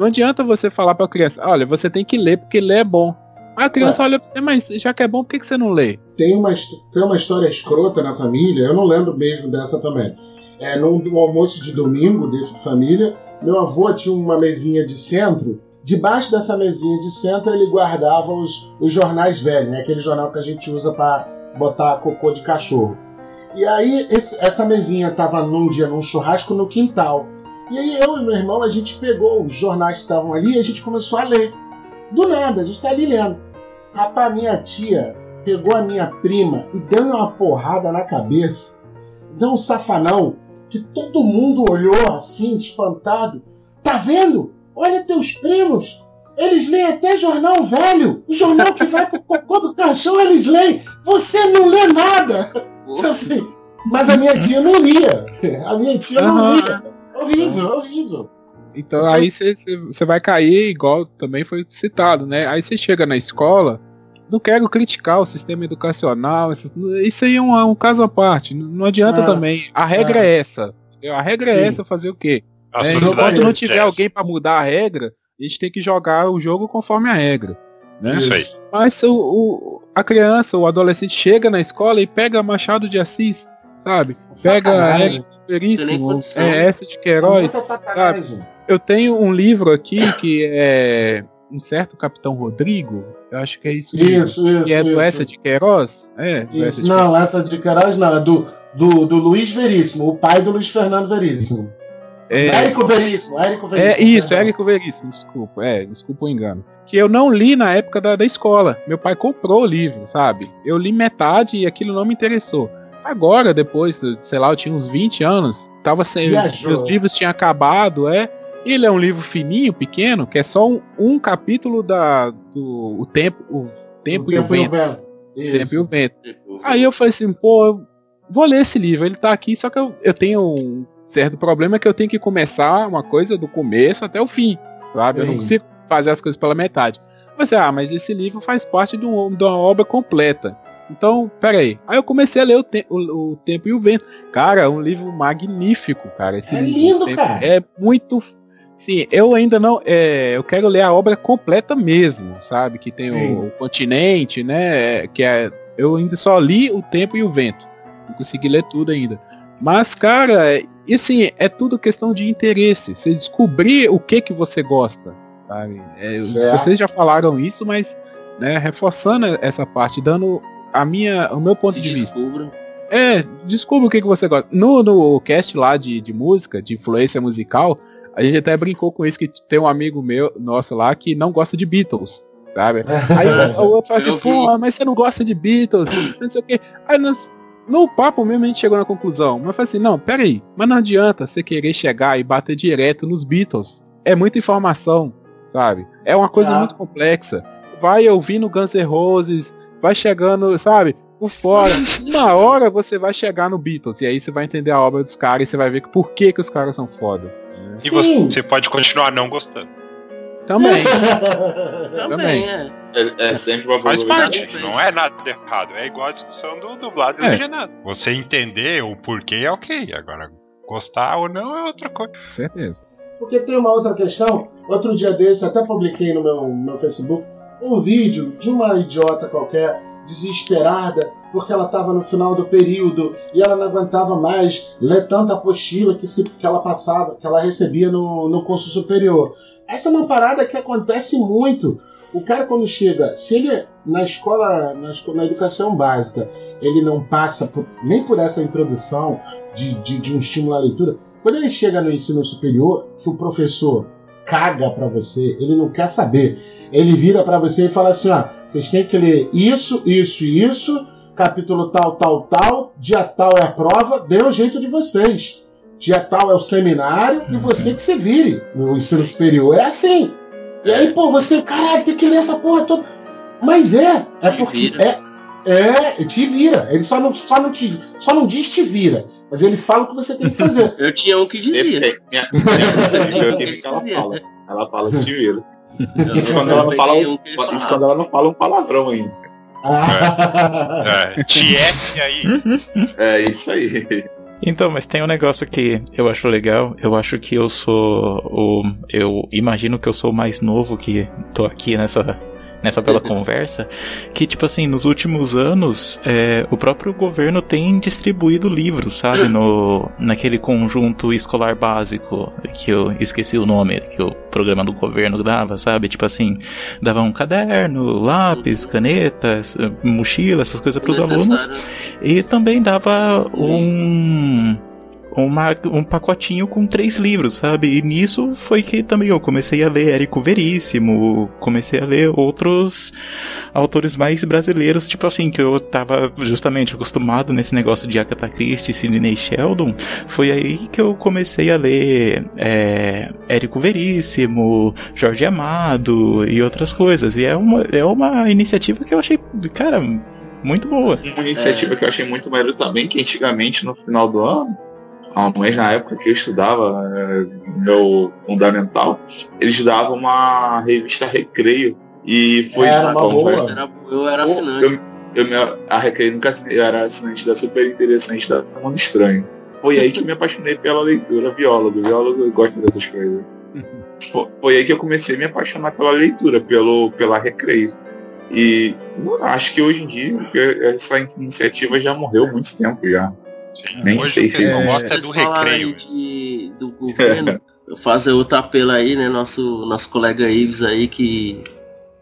[SPEAKER 1] Não adianta você falar para a criança, olha, você tem que ler porque ler é bom. A criança olha para você, mas já que é bom, por que, que você não lê?
[SPEAKER 6] Tem uma, tem uma história escrota na família, eu não lembro mesmo dessa também. É, num, almoço de domingo desse de família, meu avô tinha uma mesinha de centro. Debaixo dessa mesinha de centro ele guardava os, os jornais velhos, né? aquele jornal que a gente usa para botar cocô de cachorro. E aí esse- essa mesinha estava num dia num churrasco no quintal. E aí eu e meu irmão a gente pegou os jornais que estavam ali e a gente começou a ler. Do nada, a gente tá ali lendo. Rapaz, minha tia pegou a minha prima e deu uma porrada na cabeça. Deu um safanão que todo mundo olhou assim, espantado. Tá vendo? Olha teus primos. Eles leem até jornal velho. O jornal que vai pro cocô do caixão, eles leem. Você não lê nada. Assim, mas a minha tia não lia. A minha tia não
[SPEAKER 1] Aham.
[SPEAKER 6] lia. Horrível, horrível.
[SPEAKER 1] Então aí você vai cair, igual também foi citado, né? Aí você chega na escola, não quero criticar o sistema educacional, isso aí é um, um caso à parte. Não adianta
[SPEAKER 6] Ah.
[SPEAKER 1] também. A regra
[SPEAKER 6] Ah.
[SPEAKER 1] é essa. A regra é
[SPEAKER 6] Sim.
[SPEAKER 1] essa, fazer o quê?
[SPEAKER 5] A
[SPEAKER 1] É,
[SPEAKER 5] sociedade
[SPEAKER 1] enquanto não
[SPEAKER 5] é
[SPEAKER 1] tiver alguém para mudar a regra, a gente tem que jogar o jogo conforme a regra. Né?
[SPEAKER 5] Isso aí.
[SPEAKER 1] Mas o, o- a criança, o adolescente chega na escola e pega Machado de Assis, sabe? Pega
[SPEAKER 6] Sacanagem.
[SPEAKER 1] Veríssimo,
[SPEAKER 7] condição.
[SPEAKER 1] é, essa de Queiroz.
[SPEAKER 6] Muita sacanagem.
[SPEAKER 1] Eu tenho um livro aqui que é um certo Capitão Rodrigo, eu acho que é isso. mesmo,
[SPEAKER 6] Isso, isso.
[SPEAKER 1] Que é do
[SPEAKER 6] isso.
[SPEAKER 1] Essa de Queiroz? É, do
[SPEAKER 6] Isso.
[SPEAKER 1] Essa de
[SPEAKER 6] Não, essa de Queiroz não, é do, do, do Luiz Veríssimo, o pai do Luiz Fernando Veríssimo.
[SPEAKER 1] É,
[SPEAKER 6] Érico Veríssimo, Érico Veríssimo.
[SPEAKER 1] é isso,
[SPEAKER 6] perdão.
[SPEAKER 1] Érico Veríssimo, desculpa, é, desculpa o engano. Que eu não li na época da, da escola. Meu pai comprou o livro, sabe? Eu li metade e aquilo não me interessou. Agora, depois, sei lá, eu tinha uns 20 anos, tava sem.
[SPEAKER 6] Viajou.
[SPEAKER 1] Meus livros tinham acabado, é. Ele é um livro fininho, pequeno, que é só um, um capítulo da. Do o tempo. O tempo, e o vento.
[SPEAKER 6] vento.
[SPEAKER 1] O tempo e o vento. Aí eu falei assim, pô, eu vou ler esse livro. Ele tá aqui, só que eu, eu tenho um certo problema que eu tenho que começar uma coisa do começo até o fim, sabe? Eu não consigo fazer as coisas pela metade. Mas ah, mas esse livro faz parte de, um- de uma obra completa. Então, peraí. Aí eu comecei a ler o, Te- o- o Tempo e o Vento. Cara, é um livro magnífico, cara. Esse
[SPEAKER 6] É
[SPEAKER 1] livro,
[SPEAKER 6] lindo,
[SPEAKER 1] O Tempo-
[SPEAKER 6] cara.
[SPEAKER 1] É muito. Sim, eu ainda não. É, eu quero ler a obra completa mesmo, sabe? Que tem o, o continente, né? Que é. Eu ainda só li o Tempo e o Vento. Não consegui ler tudo ainda. Mas, cara, é- e assim, é tudo questão de interesse. Você descobrir o que que você gosta, sabe? É, vocês já falaram isso, mas né, reforçando essa parte, dando a minha, o meu ponto
[SPEAKER 7] Se
[SPEAKER 1] de vista. É, descubra o que, que você gosta. No, no cast lá de, de música, de influência musical, a gente até brincou com isso que tem um amigo meu, nosso lá, que não gosta de Beatles. Sabe? Aí o outro fala assim, pô, mas você não gosta de Beatles, não sei o quê. Aí nós, no papo mesmo a gente chegou na conclusão. Mas eu falei assim, não, peraí, mas não adianta você querer chegar e bater direto nos Beatles. É muita informação, sabe? É uma coisa
[SPEAKER 6] Ah.
[SPEAKER 1] muito complexa. Vai ouvindo Guns N' Roses, vai chegando, sabe? Por fora. Uma hora você vai chegar no Beatles e aí você vai entender a obra dos caras e você vai ver que por que, que os caras são foda.
[SPEAKER 5] E
[SPEAKER 6] Sim.
[SPEAKER 5] você pode continuar não gostando.
[SPEAKER 1] Também.
[SPEAKER 7] Também, é.
[SPEAKER 3] É, é sempre uma
[SPEAKER 5] Faz parte, não é nada errado. É igual a discussão do dublado e
[SPEAKER 1] É.
[SPEAKER 5] legendado. Você entender o porquê é ok. Agora, gostar ou não é outra coisa.
[SPEAKER 1] Com certeza.
[SPEAKER 6] Porque tem uma outra questão. Outro dia desse, até publiquei no meu, no meu Facebook um vídeo de uma idiota qualquer, desesperada, porque ela estava no final do período e ela não aguentava mais ler tanta apostila que, se, que ela passava, que ela recebia no, no curso superior. Essa é uma parada que acontece muito. O cara quando chega, se ele na escola, na, na educação básica, ele não passa por- nem por essa introdução de, de, de um estímulo à leitura, quando ele chega no ensino superior, que o professor caga pra você, ele não quer saber. Ele vira pra você e fala assim, ó, vocês têm que ler isso, isso e isso, capítulo tal, tal, tal, dia tal é a prova, dê o jeito de vocês. Dia tal é o seminário e você que se vire. No ensino superior é assim. E aí, pô, você, caralho, tem que ler essa porra toda. Mas é, é porque é, é, te vira. Ele só não, só não te, só não diz te vira, mas ele fala o que você tem que fazer.
[SPEAKER 7] Eu tinha um que dizia.
[SPEAKER 3] Depende. Minha, minha química, ela fala. Ela fala te vira. Isso quando ela não fala,
[SPEAKER 7] um que
[SPEAKER 3] isso quando ela não fala um palavrão ainda.
[SPEAKER 6] Ah.
[SPEAKER 5] É, TF aí.
[SPEAKER 3] É isso aí.
[SPEAKER 2] Então, mas tem um negócio que eu acho legal. Eu acho que eu sou o. Eu imagino que eu sou o mais novo que tô aqui nessa. Nessa bela conversa, que tipo assim, nos últimos anos, é, o próprio governo tem distribuído livros, sabe, no naquele conjunto escolar básico que eu esqueci o nome que o programa do governo dava, sabe, tipo assim, dava um caderno, lápis, canetas, mochila, essas coisas para os alunos. E também dava um. Uma, um pacotinho com três livros, sabe? E nisso foi que também eu comecei a ler Érico Veríssimo, comecei a ler outros autores mais brasileiros, tipo assim, que eu tava justamente acostumado nesse negócio de Agatha Christie Sidney Sheldon. Foi aí que eu comecei a ler é, Érico Veríssimo, Jorge Amado e outras coisas. E é uma, é uma iniciativa que eu achei, cara, muito boa.
[SPEAKER 3] Uma iniciativa que eu achei muito maneiro também, que antigamente, no final do ano, mês na época que eu estudava é, meu fundamental, eles davam uma revista Recreio. E foi
[SPEAKER 6] Era uma boa.
[SPEAKER 7] Era- Eu era assinante.
[SPEAKER 3] Eu, eu me, a Recreio nunca eu era assinante da super interessante da Mundo Estranho. Foi aí que eu me apaixonei pela leitura, biólogo. Biólogo gosta dessas coisas. Fo- Foi aí que eu comecei a me apaixonar pela leitura, pelo, pela Recreio. E acho que hoje em dia essa iniciativa já morreu há muito tempo já.
[SPEAKER 5] Sim,
[SPEAKER 3] Nem
[SPEAKER 5] hoje
[SPEAKER 3] sei
[SPEAKER 5] o que
[SPEAKER 3] se-
[SPEAKER 1] é-
[SPEAKER 5] gostam é do recreio.
[SPEAKER 7] aí de, do governo. fazer outro apelo aí, né? Nosso, nosso colega Ives aí que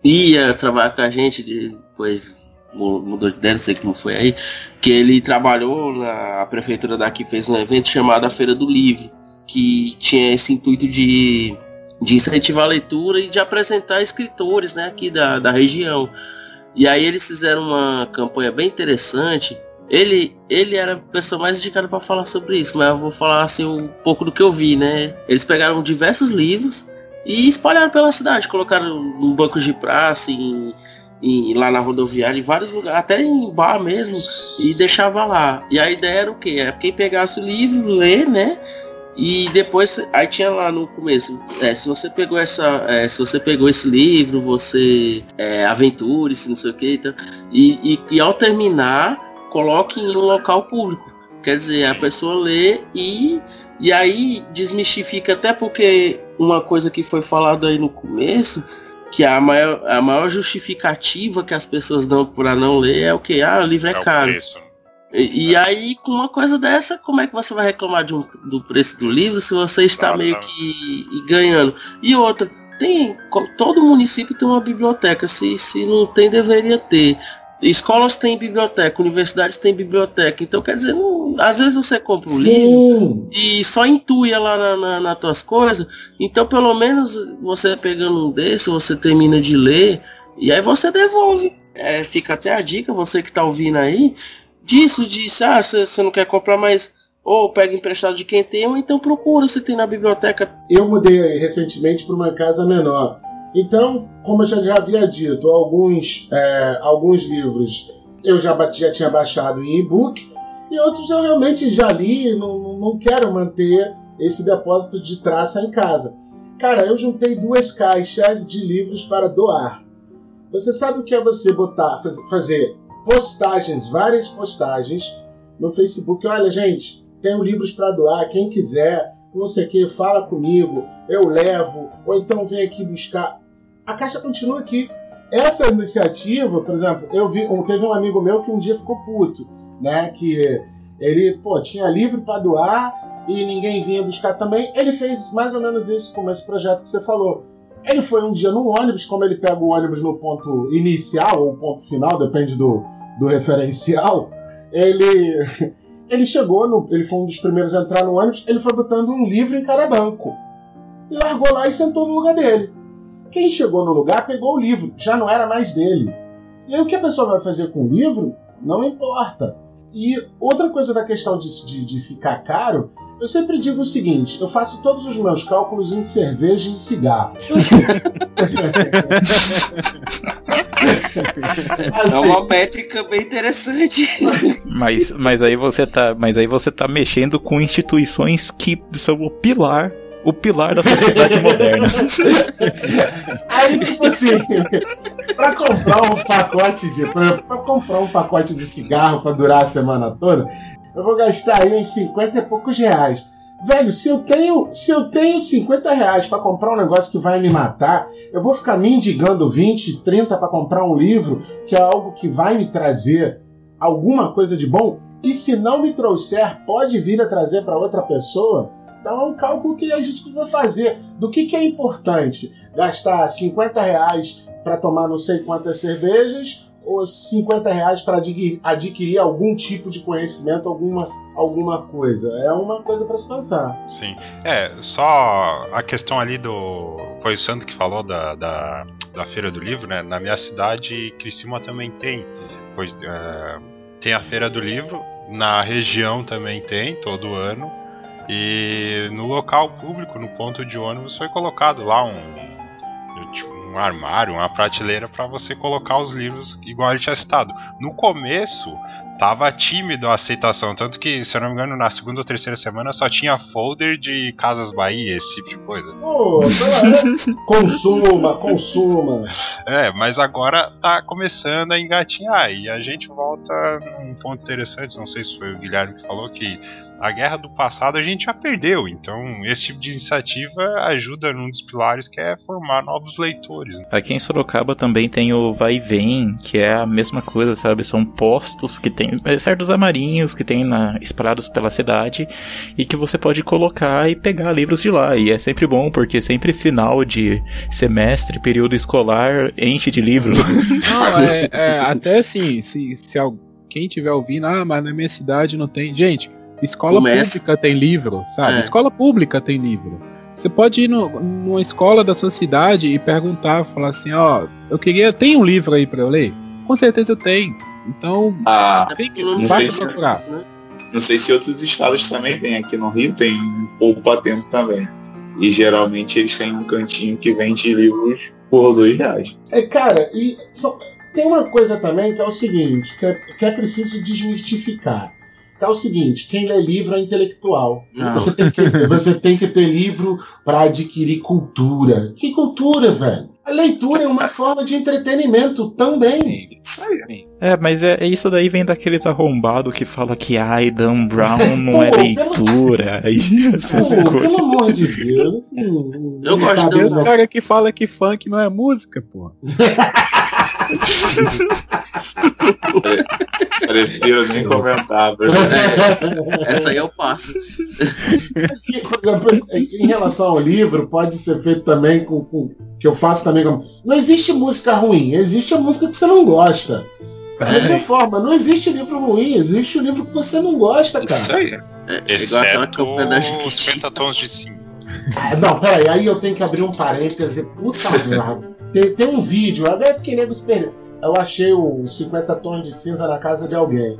[SPEAKER 7] ia trabalhar com a gente, depois mu- mudou de ideia, não sei como foi aí, que ele trabalhou na prefeitura daqui, fez um evento chamado a Feira do Livro, que tinha esse intuito de, de incentivar a leitura e de apresentar escritores né, aqui da, da região. E aí eles fizeram uma campanha bem interessante. Ele, ele era a pessoa mais indicada para falar sobre isso, mas eu vou falar assim um pouco do que eu vi, né? Eles pegaram diversos livros e espalharam pela cidade, colocaram em bancos de praça, em, em- lá na rodoviária, em vários lugares, até em bar mesmo, e deixava lá. E a ideia era o quê? É quem pegasse o livro, ler, né? E depois, aí tinha lá no começo, é, se você pegou essa, é, se você pegou esse livro, você é, aventure-se, não sei o que, então, e, e, e ao terminar, coloque em um local público. Quer dizer, a pessoa lê e, e aí desmistifica até porque uma coisa que foi falado aí no começo, que a maior, a maior justificativa que as pessoas dão para não ler é o que? Ah, o livro é,
[SPEAKER 5] É
[SPEAKER 7] caro. E, e aí, com uma coisa dessa, como é que você vai reclamar de um- do preço do livro se você está
[SPEAKER 5] Claro,
[SPEAKER 7] meio
[SPEAKER 5] não.
[SPEAKER 7] que ganhando? E outra, tem todo município tem uma biblioteca, se, se não tem, deveria ter. Escolas têm biblioteca, universidades têm biblioteca. Então, quer dizer, não- às vezes você compra um livro
[SPEAKER 6] Sim.
[SPEAKER 7] e só intuia lá na, na, nas tuas coisas. Então, pelo menos você pegando um desse, você termina de ler e aí você devolve. É, fica até a dica, você que tá ouvindo aí, disso, disso, ah, você você não quer comprar mais, ou pega emprestado de quem tem, ou então procura se tem na biblioteca.
[SPEAKER 6] Eu mudei recentemente para uma casa menor. Então, como eu já, havia dito, alguns, é, alguns livros eu já, já tinha baixado em e-book e outros eu realmente já li não, não quero manter esse depósito de traça em casa. Cara, eu juntei duas caixas de livros para doar. Você sabe o que é você botar, faz- fazer postagens, várias postagens no Facebook? Olha, gente, tenho livros para doar, quem quiser, não sei o que, fala comigo, eu levo, ou então vem aqui buscar. A caixa continua aqui. Essa iniciativa, por exemplo, eu vi, teve um amigo meu que um dia ficou puto, né? Que ele, pô, tinha livro para doar e ninguém vinha buscar também. Ele fez mais ou menos isso com esse projeto que você falou. Ele foi um dia num ônibus, como ele pega o ônibus no ponto inicial ou ponto final, depende do, do referencial. Ele ele chegou, no, ele foi um dos primeiros a entrar no ônibus, ele foi botando um livro em cada banco. E largou lá e sentou no lugar dele. Quem chegou no lugar pegou o livro, já não era mais dele. E aí o que a pessoa vai fazer com o livro, não importa. E outra coisa da questão de, de, de ficar caro, eu sempre digo o seguinte: eu faço todos os meus cálculos em cerveja e cigarro.
[SPEAKER 7] É
[SPEAKER 6] Assim,
[SPEAKER 7] uma métrica bem interessante.
[SPEAKER 2] Mas, mas aí você tá, mas aí você tá mexendo com instituições que são o pilar, o pilar da sociedade moderna.
[SPEAKER 6] Aí, tipo assim, pra comprar um pacote de. Pra, pra comprar um pacote de cigarro pra durar a semana toda, eu vou gastar aí uns 50 e poucos reais. Velho, se eu tenho, se eu tenho 50 reais pra comprar um negócio que vai me matar, eu vou ficar mendigando 20, 30 pra comprar um livro, que é algo que vai me trazer alguma coisa de bom, e se não me trouxer, pode vir a trazer pra outra pessoa. Então é um cálculo que a gente precisa fazer do que, que é importante. Gastar 50 reais para tomar não sei quantas cervejas ou 50 reais para adquirir algum tipo de conhecimento, alguma, alguma coisa. É uma coisa para se pensar.
[SPEAKER 5] Sim. É, só a questão ali do. Foi o Sandro que falou da, da, da Feira do Livro, né? Na minha cidade, Criciúma também tem. Pois, é, tem a Feira do Livro, na região também tem, todo ano. E no local público, no ponto de ônibus, foi colocado lá um, tipo, um armário, uma prateleira para você colocar os livros, igual ele tinha citado. No começo, tava tímido a aceitação, tanto que, se eu não me engano, na segunda ou terceira semana só tinha folder de Casas Bahia, esse tipo de coisa.
[SPEAKER 6] Pô, é. consuma, consuma.
[SPEAKER 5] É, mas agora tá começando a engatinhar e a gente volta num ponto interessante, não sei se foi o Guilherme que falou que a guerra do passado a gente já perdeu. Então, esse tipo de iniciativa ajuda num dos pilares que é formar novos leitores.
[SPEAKER 2] Aqui em Sorocaba também tem o Vai e Vem, que é a mesma coisa, sabe? São postos que tem é, certos amarinhos que tem na, espalhados pela cidade e que você pode colocar e pegar livros de lá. E é sempre bom, porque sempre final de semestre, período escolar, enche de livros.
[SPEAKER 1] Não, é, é até assim, se, se alguém tiver ouvindo, ah, mas na minha cidade não tem. Gente, escola
[SPEAKER 7] Começa.
[SPEAKER 1] pública tem livro, sabe?
[SPEAKER 7] É.
[SPEAKER 1] Escola pública tem livro. Você pode ir no, numa escola da sua cidade e perguntar, falar assim, ó, eu queria. Tem um livro aí pra eu ler? Com certeza eu tenho. Então,
[SPEAKER 3] Ah,
[SPEAKER 1] tem que
[SPEAKER 3] não sei se-
[SPEAKER 1] procurar.
[SPEAKER 7] né?
[SPEAKER 3] não sei se outros estados também tem. Aqui no Rio tem um pouco para tempo também. E geralmente eles têm um cantinho que vende livros por dois reais.
[SPEAKER 6] É, cara, e só- tem uma coisa também que é o seguinte, que é, que é preciso desmistificar. É o seguinte, quem lê livro é intelectual.
[SPEAKER 1] Não.
[SPEAKER 6] Você tem que, você tem que ter livro para adquirir cultura. Que cultura, velho? A leitura é uma forma de entretenimento também.
[SPEAKER 3] Isso aí.
[SPEAKER 2] É, mas é, é isso daí vem daqueles arrombados que fala que ai, Dan Brown não é
[SPEAKER 6] Pô,
[SPEAKER 2] leitura. Aí, essas
[SPEAKER 6] Pô, pelo amor de Deus. assim,
[SPEAKER 7] Eu gosto
[SPEAKER 6] não.
[SPEAKER 1] caras que falam que funk não é música, pô.
[SPEAKER 3] Prefiro nem comentar.
[SPEAKER 7] Essa aí eu passo.
[SPEAKER 6] Exemplo, em relação ao livro, pode ser feito também com, com- que eu faço também com. Não existe música ruim, existe a música que você não gosta. Da mesma forma, não existe livro ruim, existe o livro que você não gosta,
[SPEAKER 3] Isso
[SPEAKER 6] cara.
[SPEAKER 3] aí.
[SPEAKER 7] É igual aquela
[SPEAKER 5] Exceto
[SPEAKER 7] campanha Jequiti.
[SPEAKER 5] 50 tons de cinza.
[SPEAKER 6] Ah, Não, peraí, aí eu tenho que abrir um parêntese. Puta merda. Tem, tem um vídeo, agora é porque nego se perdeu. Eu achei os 50 tons de cinza na casa de alguém.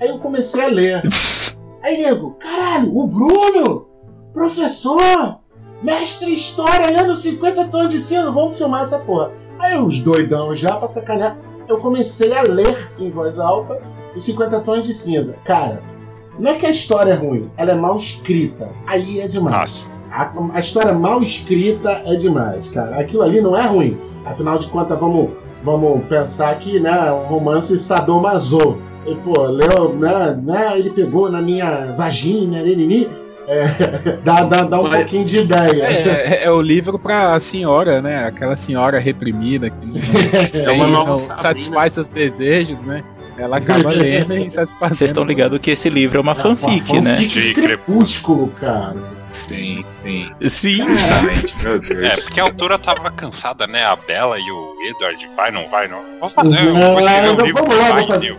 [SPEAKER 6] Aí eu comecei a ler. Aí, nego, caralho, o Bruno, professor, mestre em história, lendo 50 tons de cinza, vamos filmar essa porra. Aí os doidão já pra sacanear, eu comecei a ler em voz alta os 50 tons de cinza. Cara, não é que a história é ruim, ela é mal escrita. Aí é demais. A, a história mal escrita é demais, cara. Aquilo ali não é ruim. Afinal de contas, vamos, vamos pensar que, né, um romance sadomaso. E, pô, leu, né, né, ele pegou na minha vagina, nini, é, dá, dá, dá um
[SPEAKER 7] Mas-
[SPEAKER 6] pouquinho de ideia.
[SPEAKER 1] É, é- é o livro pra senhora, né? Aquela senhora reprimida que
[SPEAKER 7] É uma nova
[SPEAKER 1] não satisfaz seus desejos, né? Ela acaba lendo e satisfazendo.
[SPEAKER 2] Vocês estão ligados que esse livro é uma fanfic, né?
[SPEAKER 6] Fanfic de
[SPEAKER 5] De
[SPEAKER 6] crepúsculo, cara.
[SPEAKER 3] Sim, sim.
[SPEAKER 2] Sim.
[SPEAKER 3] Justamente. Meu Deus.
[SPEAKER 5] É, porque a autora tava cansada, né? A Bela e o Edward, vai, não vai, não. Vamos fazer, eu
[SPEAKER 6] Não,
[SPEAKER 5] vou escrever um
[SPEAKER 6] não,
[SPEAKER 5] livro
[SPEAKER 6] vamos
[SPEAKER 5] que
[SPEAKER 6] lá,
[SPEAKER 5] vai,
[SPEAKER 6] vou fazer.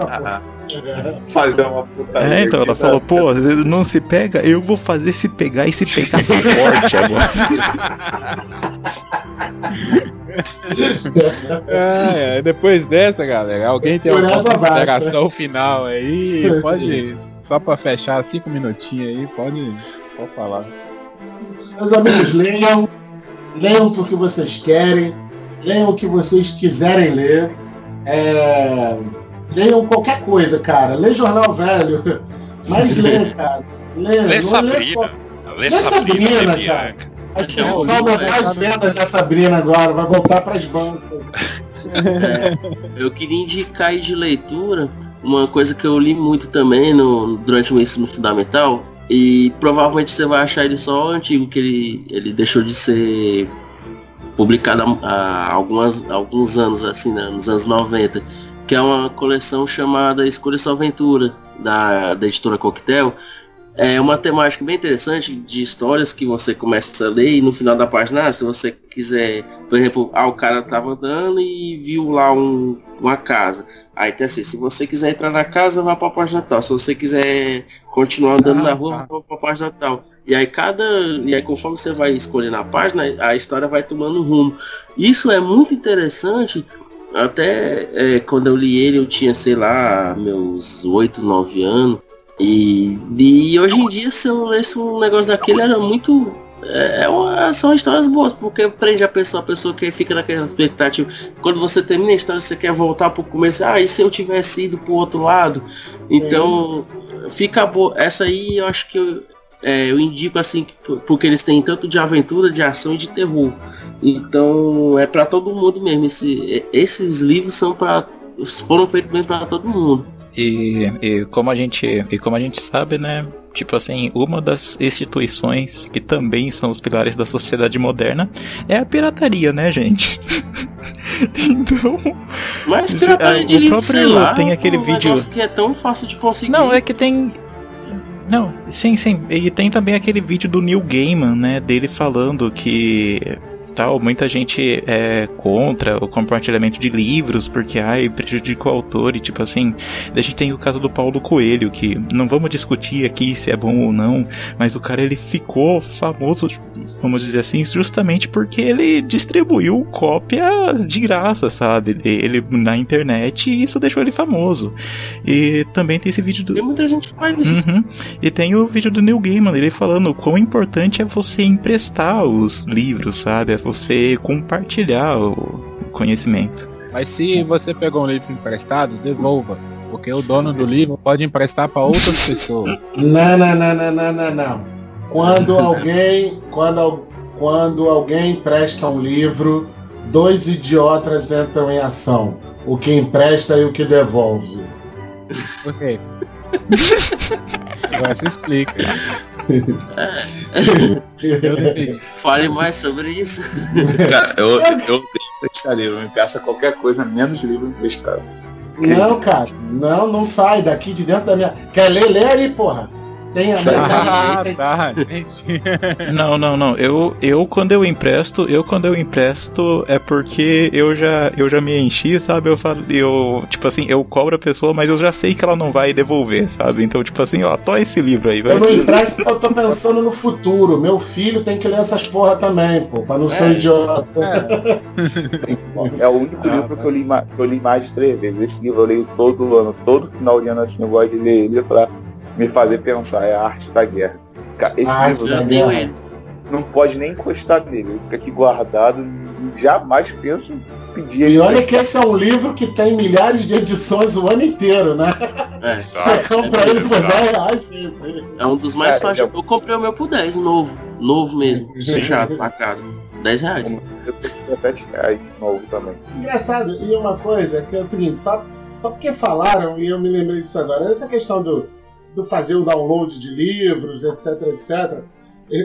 [SPEAKER 3] Fazer uma putaria.
[SPEAKER 2] É, então ela falou, pô, não se pega, eu vou fazer se pegar e se pegar forte agora.
[SPEAKER 1] Ah, é, depois dessa, galera, alguém tem
[SPEAKER 6] Por
[SPEAKER 1] alguma consideração final aí? Pode, só pra fechar cinco minutinhos aí, pode, pode falar.
[SPEAKER 6] Meus amigos, leiam. Leiam porque vocês querem. Leiam o que vocês quiserem ler. É, Leiam qualquer coisa, cara. Lê jornal velho. Mas lê, cara. Lê,
[SPEAKER 5] Lê
[SPEAKER 6] não lê só.
[SPEAKER 5] Sabrina. Lê
[SPEAKER 6] Lê
[SPEAKER 5] Sabrina,
[SPEAKER 6] Sabrina, cara. As pessoas
[SPEAKER 1] Não,
[SPEAKER 6] vão aumentar
[SPEAKER 1] né?
[SPEAKER 6] as vendas da Sabrina agora. Vai voltar pras bancas.
[SPEAKER 7] É, eu queria indicar aí de leitura uma coisa que eu li muito também no, durante o meu ensino fundamental. E provavelmente você vai achar ele só antigo, que ele, ele deixou de ser publicado há, algumas, alguns anos, assim, né, nos anos 90. Que é uma coleção chamada Escolha Sua Aventura, da, da editora Coquetel. É uma temática bem interessante de histórias que você começa a ler e no final da página, ah, se você quiser por exemplo, ah, o cara tava andando e viu lá um, uma casa. Aí tem assim, se você quiser entrar na casa, vá pra página tal. Se você quiser continuar andando
[SPEAKER 1] Ah,
[SPEAKER 7] na rua,
[SPEAKER 1] tá.
[SPEAKER 7] vá pra página tal. E aí cada. E aí conforme você vai escolhendo a página, a história vai tomando um rumo. Isso é muito interessante. Até é, quando eu li ele, eu tinha, sei lá, meus 8, 9 anos. E, e hoje em dia, se eu lesse um negócio daquele, era muito é uma, são histórias boas, porque prende a pessoa, a pessoa que fica naquela expectativa. Quando você termina a história, você quer voltar pro começo, ah, e se eu tivesse ido pro outro lado? Então, fica boa. Essa aí eu acho que eu, é, eu indico assim, que- porque eles têm tanto de aventura, de ação e de terror. Então, é para todo mundo mesmo. Esse- esses livros são para foram feitos bem para todo mundo.
[SPEAKER 2] E, e como a gente e como a gente sabe, né? Tipo assim, uma das instituições que também são os pilares da sociedade moderna é a pirataria, né, gente? então.
[SPEAKER 7] Mas pirataria de livro, sei lá,
[SPEAKER 2] tem aquele
[SPEAKER 7] um
[SPEAKER 2] vídeo.
[SPEAKER 7] que é tão fácil de conseguir.
[SPEAKER 2] Não, é que tem. Não, sim, sim. E tem também aquele vídeo do Neil Gaiman, né? Dele falando que tal, muita gente é contra o compartilhamento de livros porque ai, prejudica o autor e tipo assim, a gente tem o caso do Paulo Coelho que não vamos discutir aqui se é bom ou não, mas o cara ele ficou famoso, vamos dizer assim, justamente porque ele distribuiu cópias de graça, sabe? Ele na internet e isso deixou ele famoso. E também tem esse vídeo do
[SPEAKER 7] Tem muita gente que faz isso.
[SPEAKER 2] Uhum. E tem o vídeo do Neil Gaiman, ele falando o quão importante é você emprestar os livros, sabe? Você compartilhar o conhecimento.
[SPEAKER 1] Mas se você pegou um livro emprestado, devolva. Porque o dono do livro pode emprestar para outras pessoas.
[SPEAKER 6] Não, não, não, não, não, não, não. Quando alguém, quando, quando alguém empresta um livro, dois idiotas entram em ação. O que empresta e o que devolve.
[SPEAKER 1] Quê? Agora se explica.
[SPEAKER 7] Fale mais sobre isso.
[SPEAKER 3] Cara, eu, emprestar livro, me peça qualquer coisa, menos livro emprestado.
[SPEAKER 6] Não, cara, não, não sai daqui de dentro da minha. Quer ler? Lê aí, porra. Tem a.
[SPEAKER 1] Ah, tá.
[SPEAKER 2] Não, não, não. Eu, eu quando eu empresto, eu quando eu empresto é porque eu já, eu já me enchi, sabe? Eu falo, eu, tipo assim, eu cobro a pessoa, mas eu já sei que ela não vai devolver, sabe? Então, tipo assim, ó, tó esse livro aí, vai.
[SPEAKER 6] Eu não empresto porque eu tô pensando no futuro. Meu filho tem que ler essas porra também, pô, pra não ser um idiota.
[SPEAKER 3] É o único
[SPEAKER 1] Ah,
[SPEAKER 3] livro que eu, li, que eu li mais de três vezes. Esse livro eu leio todo ano, todo final de ano assim, eu gosto de ler ele pra me fazer pensar. É a arte da guerra. Esse
[SPEAKER 6] A
[SPEAKER 3] livro
[SPEAKER 6] Arte
[SPEAKER 7] Já
[SPEAKER 6] da
[SPEAKER 3] não,
[SPEAKER 6] guerra.
[SPEAKER 3] não pode nem encostar nele. Ele fica aqui guardado. Jamais penso em pedir ele
[SPEAKER 6] E olha que esse é um livro que tem milhares de edições o ano inteiro, né?
[SPEAKER 7] É.
[SPEAKER 6] Você compra ele por 10 reais sempre.
[SPEAKER 7] É um dos mais
[SPEAKER 3] Cara,
[SPEAKER 7] fáceis.
[SPEAKER 3] eu-
[SPEAKER 7] Eu comprei o meu por 10, novo. Novo mesmo. Fechado, lacrado. 10 reais.
[SPEAKER 3] Eu tenho 17 reais de novo também.
[SPEAKER 6] Engraçado, e uma coisa que é o seguinte, só, só porque falaram, e eu me lembrei disso agora, essa questão do, do fazer o download de livros, etc, etc,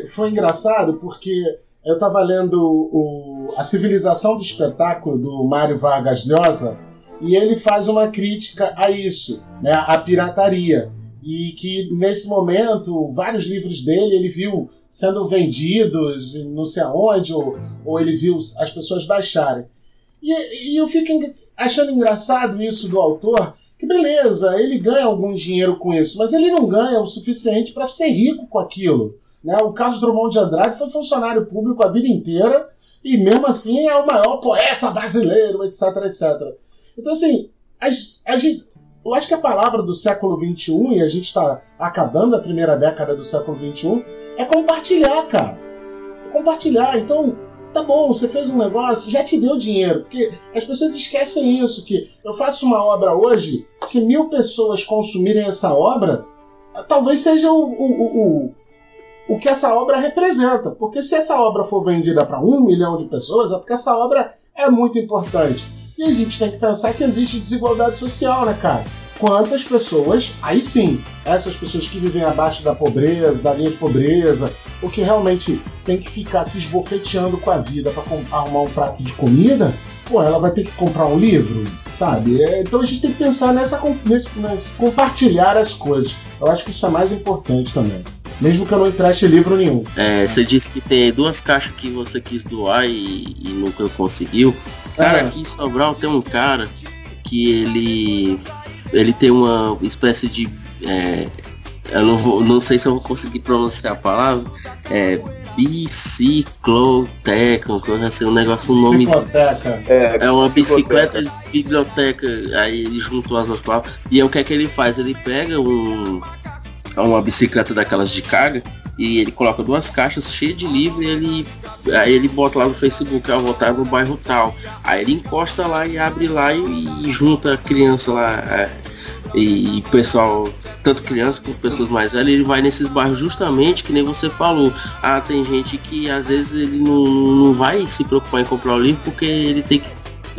[SPEAKER 6] foi engraçado porque eu estava lendo o, A Civilização do Espetáculo, do Mário Vargas Llosa, e ele faz uma crítica a isso, né, à pirataria. E que nesse momento, vários livros dele ele viu sendo vendidos não sei aonde, ou, ou ele viu as pessoas baixarem. E, e eu fico achando engraçado isso do autor, que beleza, ele ganha algum dinheiro com isso, mas ele não ganha o suficiente para ser rico com aquilo. Né? O Carlos Drummond de Andrade foi funcionário público a vida inteira e mesmo assim é o maior poeta brasileiro, etc, etc. Então assim, a, a gente, eu acho que a palavra do século XXI, e a gente está acabando a primeira década do século XXI, é compartilhar, cara. É compartilhar. Então, tá bom, você fez um negócio, já te deu dinheiro. Porque as pessoas esquecem isso, que eu faço uma obra hoje, se mil pessoas consumirem essa obra, talvez seja o, o, o, o, que essa obra representa. Porque se essa obra for vendida para um milhão de pessoas, é porque essa obra é muito importante. E a gente tem que pensar que existe desigualdade social, né, cara? Quantas pessoas, aí sim, essas pessoas que vivem abaixo da pobreza, da linha de pobreza, ou que realmente tem que ficar se esbofeteando com a vida para arrumar um prato de comida, pô, ela vai ter que comprar um livro, sabe? É, então a gente tem que pensar nessa, nesse, nesse compartilhar as coisas. Eu acho que isso é mais importante também. Mesmo que eu não empreste livro nenhum.
[SPEAKER 7] É, você disse que tem duas caixas que você quis doar e, e nunca conseguiu. Cara,
[SPEAKER 6] Ah.
[SPEAKER 7] aqui em Sobral tem um cara que ele ele tem uma espécie de é, eu não, vou, não sei se eu vou conseguir pronunciar a palavra é bicicloteca, uma coisa assim, um negócio, um nome
[SPEAKER 6] Cicloteca.
[SPEAKER 7] é uma
[SPEAKER 3] psicoteca.
[SPEAKER 7] bicicleta de biblioteca, aí ele juntou as duas palavras. E aí o que é que ele faz? Ele pega um, uma bicicleta daquelas de carga e ele coloca duas caixas cheias de livro e ele, aí ele bota lá no Facebook, ó, vou estar no bairro tal. Aí ele encosta lá e abre lá e, e junta a criança lá. é, e, pessoal, tanto criança quanto pessoas mais velhas, ele vai nesses bairros justamente que nem você falou. Ah, tem gente que às vezes ele não, não vai se preocupar em comprar o livro porque ele tem que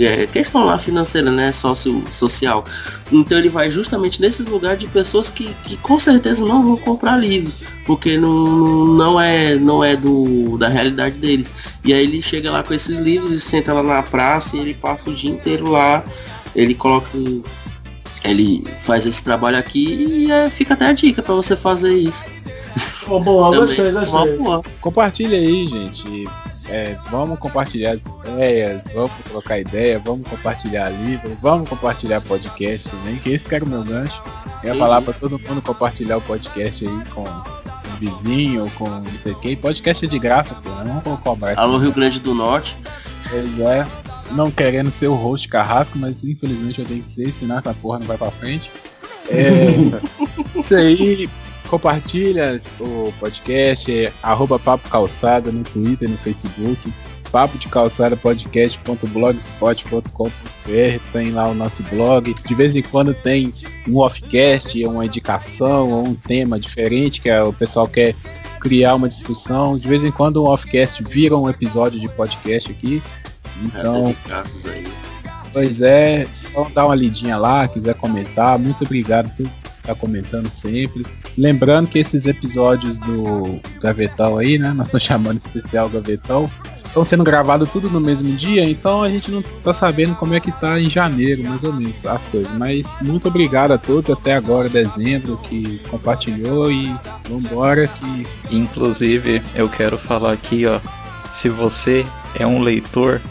[SPEAKER 7] é, questão lá financeira, né? Sócio, social. Então ele vai justamente nesses lugares de pessoas que, que com certeza não vão comprar livros, porque não, não é não é do, da realidade deles. E aí ele chega lá com esses livros e senta lá na praça e ele passa o dia inteiro lá. Ele coloca ele faz esse trabalho aqui e é, fica até a dica para você fazer isso.
[SPEAKER 6] Oh, boa, gostei, gostei.
[SPEAKER 1] Compartilha aí, gente. É, vamos compartilhar as ideias, vamos trocar ideia, vamos compartilhar livros, vamos compartilhar podcast também, que esse cara é o meu gancho. Eu ia falar para todo mundo compartilhar o podcast aí com o vizinho, com não sei quem. Podcast é de graça, pô, não vamos cobrar.
[SPEAKER 7] Alô Rio Grande do Norte.
[SPEAKER 1] Pois é não querendo ser o host carrasco, mas infelizmente eu tenho que ser, senão essa porra não vai pra frente. É, isso aí, compartilha o podcast, é, arroba Papo Calçada no Twitter, no Facebook, papo de calçada podcast.blogspot.com.br, tem lá o nosso blog. De vez em quando tem um offcast, uma indicação ou um tema diferente que o pessoal quer criar uma discussão. De vez em quando um offcast vira um episódio de podcast aqui. Então, pois é, então dá uma lidinha lá, quiser comentar, muito obrigado por estar comentando sempre. Lembrando que esses episódios do Gavetão aí, né? Nós estamos chamando especial Gavetão, estão sendo gravados tudo no mesmo dia, então a gente não tá sabendo como é que tá em janeiro, mais ou menos, as coisas. Mas muito obrigado a todos até agora, dezembro, que compartilhou e vambora que.
[SPEAKER 2] Inclusive, eu quero falar aqui, ó. Se você é um leitor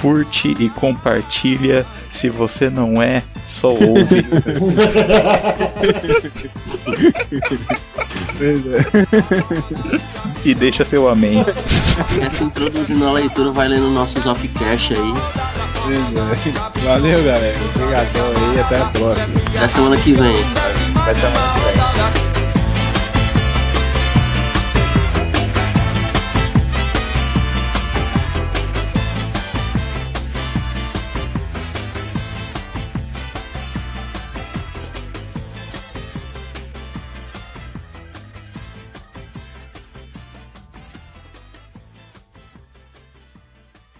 [SPEAKER 2] curte e compartilha. Se você não é, só ouve. e deixa seu amém.
[SPEAKER 7] Essa introduzindo a leitura vai lendo nossos offcast aí.
[SPEAKER 1] Valeu, galera. Obrigadão aí. Até a próxima.
[SPEAKER 7] Até semana que vem.
[SPEAKER 3] Até semana que vem.